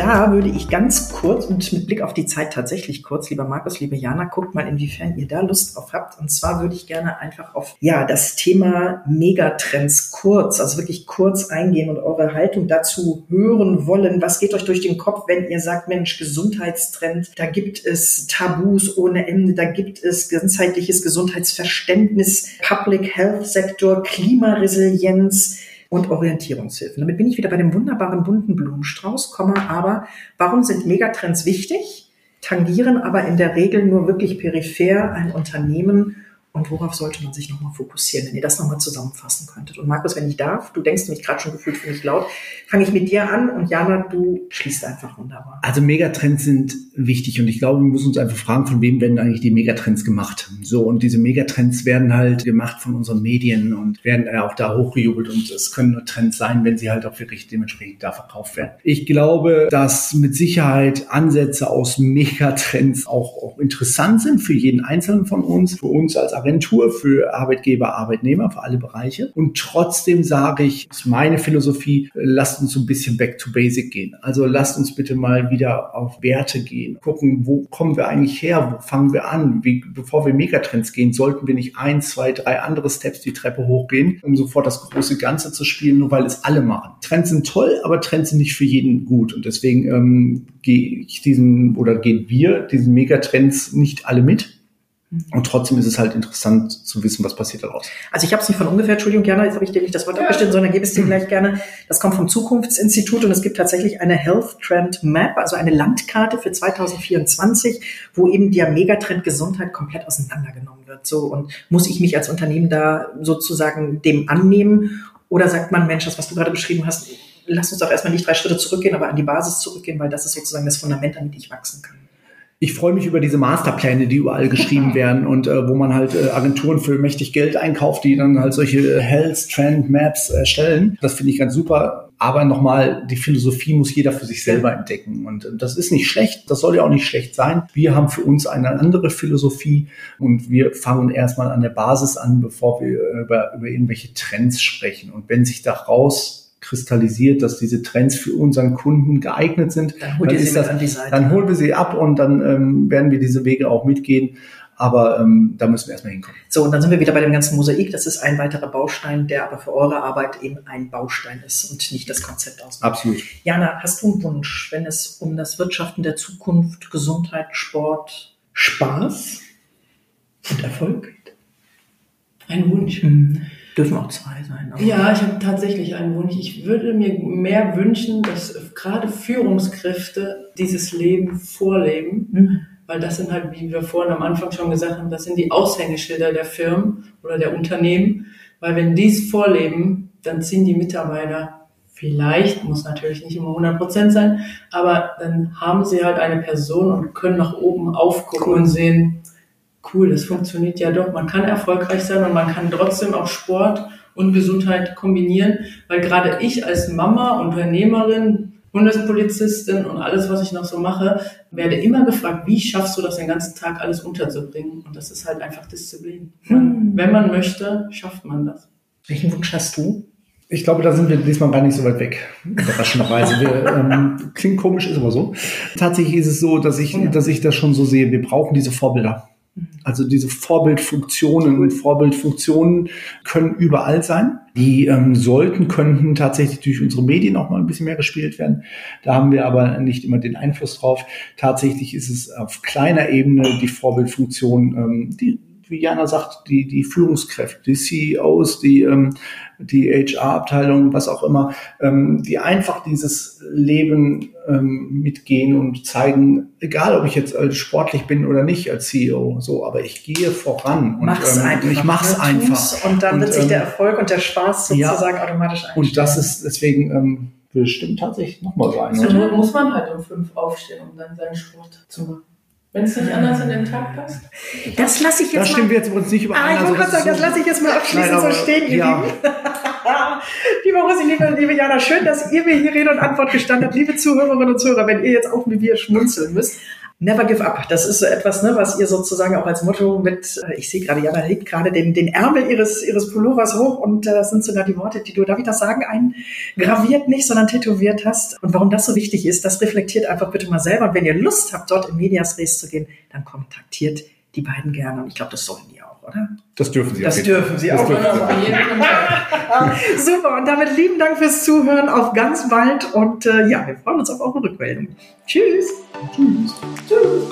S1: Da würde ich ganz kurz und mit Blick auf die Zeit tatsächlich kurz, lieber Markus, liebe Jana, guckt mal, inwiefern ihr da Lust drauf habt. Und zwar würde ich gerne einfach auf ja das Thema Megatrends kurz, also wirklich kurz eingehen und eure Haltung dazu hören wollen. Was geht euch durch den Kopf, wenn ihr sagt, Mensch, Gesundheitstrend, da gibt es Tabus ohne Ende, da gibt es ganzheitliches Gesundheitsverständnis, Public Health Sektor, Klimaresilienz und Orientierungshilfen. Damit bin ich wieder bei dem wunderbaren bunten Blumenstrauß, komme aber, warum sind Megatrends wichtig, tangieren aber in der Regel nur wirklich peripher ein Unternehmen und worauf sollte man sich nochmal fokussieren, wenn ihr das nochmal zusammenfassen könntet. Und Markus, wenn ich darf, du denkst mich gerade schon gefühlt für mich laut, fange ich mit dir an und Jana, du schließt einfach wunderbar.
S3: Also Megatrends sind wichtig und ich glaube, wir müssen uns einfach fragen, von wem werden eigentlich die Megatrends gemacht? So, und diese Megatrends werden halt gemacht von unseren Medien und werden auch da hochgejubelt und es können nur Trends sein, wenn sie halt auch wirklich dementsprechend da verkauft werden. Ich glaube, dass mit Sicherheit Ansätze aus Megatrends auch, auch interessant sind für jeden Einzelnen von uns, für uns als Agentur, für Arbeitgeber, Arbeitnehmer, für alle Bereiche. Und trotzdem sage ich, ist meine Philosophie, lasst uns ein bisschen back to basic gehen. Also lasst uns bitte mal wieder auf Werte gehen, gucken, wo kommen wir eigentlich her, wo fangen wir an, wie, bevor wir Megatrends gehen, sollten wir nicht ein, zwei, drei andere Steps die Treppe hochgehen, um sofort das große Ganze zu spielen, nur weil es alle machen. Trends sind toll, aber Trends sind nicht für jeden gut und deswegen ähm, gehe ich diesen oder gehen wir diesen Megatrends nicht alle mit. Und trotzdem ist es halt interessant zu wissen, was passiert daraus.
S1: Also ich habe es nicht von ungefähr, Entschuldigung, Jana, jetzt habe ich dir nicht das Wort abgestimmt, sondern gebe es dir gleich gerne. Das kommt vom Zukunftsinstitut und es gibt tatsächlich eine Health Trend Map, also eine Landkarte für 2024, wo eben der Megatrend Gesundheit komplett auseinandergenommen wird. So und muss ich mich als Unternehmen da sozusagen dem annehmen oder sagt man, Mensch, das was du gerade beschrieben hast, lass uns doch erstmal nicht drei Schritte zurückgehen, aber an die Basis zurückgehen, weil das ist sozusagen das Fundament, damit ich wachsen kann.
S3: Ich freue mich über diese Masterpläne, die überall geschrieben werden und äh, wo man halt äh, Agenturen für mächtig Geld einkauft, die dann halt solche äh, Health Trend Maps erstellen. Das finde ich ganz super. Aber nochmal, die Philosophie muss jeder für sich selber entdecken. Und äh, das ist nicht schlecht, das soll ja auch nicht schlecht sein. Wir haben für uns eine andere Philosophie und wir fangen erstmal an der Basis an, bevor wir über, über irgendwelche Trends sprechen. Und wenn sich daraus kristallisiert, dass diese Trends für unseren Kunden geeignet sind,
S1: Dann holt
S3: dann ist das, dann holen wir sie ab und dann ähm, werden wir diese Wege auch mitgehen. Aber ähm, da müssen wir erstmal hinkommen.
S1: So, und dann sind wir wieder bei dem ganzen Mosaik. Das ist ein weiterer Baustein, der aber für eure Arbeit eben ein Baustein ist und nicht das Konzept ausmacht.
S3: Absolut.
S1: Jana, hast du einen Wunsch, wenn es um das Wirtschaften der Zukunft, Gesundheit, Sport, Spaß und Erfolg geht?
S2: Ein Wunsch.
S1: Dürfen auch zwei sein. aber-
S2: Ja, ich habe tatsächlich einen Wunsch. Ich würde mir mehr wünschen, dass gerade Führungskräfte dieses Leben vorleben,
S1: Mhm.
S2: weil das sind halt, wie wir vorhin am Anfang schon gesagt haben, das sind die Aushängeschilder der Firmen oder der Unternehmen, weil wenn die es vorleben, dann ziehen die Mitarbeiter vielleicht, muss natürlich nicht immer 100 Prozent sein, aber dann haben sie halt eine Person und können nach oben aufgucken und sehen, cool, das funktioniert ja doch. Man kann erfolgreich sein und man kann trotzdem auch Sport und Gesundheit kombinieren, weil gerade ich als Mama, Unternehmerin, Bundespolizistin und alles, was ich noch so mache, werde immer gefragt, wie schaffst du das den ganzen Tag alles unterzubringen? Und das ist halt einfach Disziplin. Man, wenn man möchte, schafft man das.
S1: Welchen Wunsch hast du?
S3: Ich glaube, da sind wir diesmal gar nicht so weit weg. Überraschenderweise. Wir, ähm, klingt komisch, ist aber so. Tatsächlich ist es so, dass ich, dass ich das schon so sehe. Wir brauchen diese Vorbilder. Also diese Vorbildfunktionen und Vorbildfunktionen können überall sein. Die ähm, sollten, könnten tatsächlich durch unsere Medien auch mal ein bisschen mehr gespielt werden. Da haben wir aber nicht immer den Einfluss drauf. Tatsächlich ist es auf kleiner Ebene die Vorbildfunktion, ähm, die wie Jana sagt, die, die Führungskräfte, die CEOs, die, ähm, die HR-Abteilung, was auch immer, ähm, die einfach dieses Leben ähm, mitgehen und zeigen, egal ob ich jetzt als sportlich bin oder nicht als CEO, so, aber ich gehe voran und
S1: mach's ähm, einfach,
S3: ich mach's
S1: ne,
S3: einfach.
S1: Und dann
S3: Und,
S1: wird sich
S3: ähm,
S1: der Erfolg und der Spaß sozusagen
S3: ja,
S1: automatisch einstellen.
S3: Und das ist deswegen ähm, bestimmt tatsächlich nochmal sein. Oder?
S2: Not muss man halt um fünf aufstehen, um dann seinen Sport zu machen. Wenn es nicht anders in den Tag passt.
S1: das lasse ich
S3: Da
S1: jetzt
S3: stimmen
S1: mal.
S3: wir jetzt uns nicht überein.
S1: Ah, ich
S3: Also
S1: wollte gerade
S3: das
S1: sagen, das lasse ich jetzt mal abschließend
S3: Nein, aber-
S1: so stehen, ihr
S3: ja.
S1: Lieben. liebe Rosi, liebe, liebe Jana, schön, dass ihr mir hier Rede und Antwort gestanden habt. Liebe Zuhörerinnen und Zuhörer, wenn ihr jetzt auch wie wir schmunzeln müsst. Never give up. Das ist so etwas, ne, was ihr sozusagen auch als Motto mit, äh, ich sehe gerade, Jana hebt gerade den, den Ärmel ihres, ihres Pullovers hoch und äh, das sind sogar die Worte, die du, darf ich das sagen, eingraviert nicht, sondern tätowiert hast. Und warum das so wichtig ist, das reflektiert einfach bitte mal selber. Und wenn ihr Lust habt, dort in Medias Res zu gehen, dann kontaktiert die beiden gerne. Und ich glaube, das sollen die oder?
S3: Das dürfen Sie.
S1: Das dürfen Sie
S3: Das
S1: auch.
S3: dürfen Sie.
S2: Fall.
S1: Super, und damit lieben Dank fürs Zuhören. Auf ganz bald. Und äh, ja, wir freuen uns auf eure Rückmeldung. Tschüss.
S3: Tschüss.
S1: Tschüss.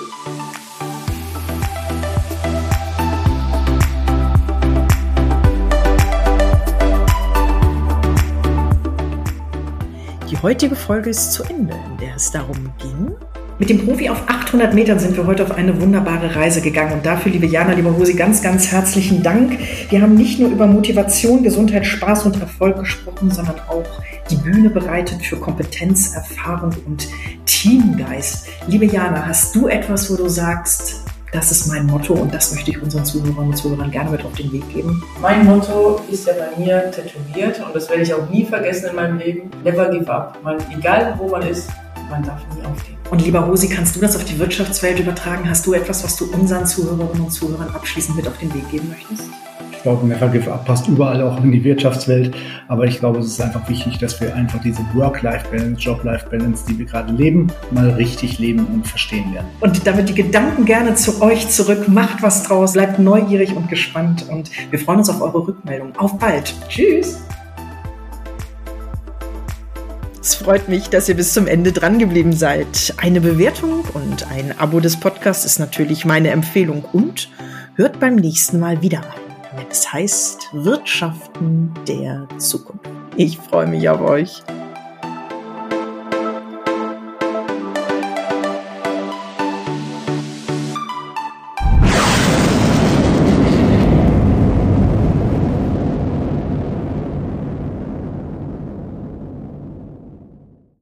S1: Die heutige Folge ist zu Ende, in der es darum ging. Mit dem Profi auf 800 Metern sind wir heute auf eine wunderbare Reise gegangen. Und dafür, liebe Jana, lieber Hosi, ganz, ganz herzlichen Dank. Wir haben nicht nur über Motivation, Gesundheit, Spaß und Erfolg gesprochen, sondern auch die Bühne bereitet für Kompetenz, Erfahrung und Teamgeist. Liebe Jana, hast du etwas, wo du sagst, das ist mein Motto und das möchte ich unseren Zuhörern und Zuhörern gerne mit auf den Weg geben?
S2: Mein Motto ist ja bei mir tätowiert und das werde ich auch nie vergessen in meinem Leben. Never give up. Man, egal wo man ist, man darf nie aufgeben.
S1: Und lieber Rosi, kannst du das auf die Wirtschaftswelt übertragen? Hast du etwas, was du unseren Zuhörerinnen und Zuhörern abschließend mit auf den Weg geben möchtest?
S3: Ich glaube, Up passt überall auch in die Wirtschaftswelt. Aber ich glaube, es ist einfach wichtig, dass wir einfach diese Work-Life-Balance, Job-Life-Balance, die wir gerade leben, mal richtig leben und verstehen lernen.
S1: Und damit die Gedanken gerne zu euch zurück. Macht was draus, bleibt neugierig und gespannt und wir freuen uns auf eure Rückmeldung. Auf bald. Tschüss. Es freut mich, dass ihr bis zum Ende dran geblieben seid. Eine Bewertung und ein Abo des Podcasts ist natürlich meine Empfehlung und hört beim nächsten Mal wieder rein, wenn es heißt Wirtschaften der Zukunft. Ich freue mich auf euch.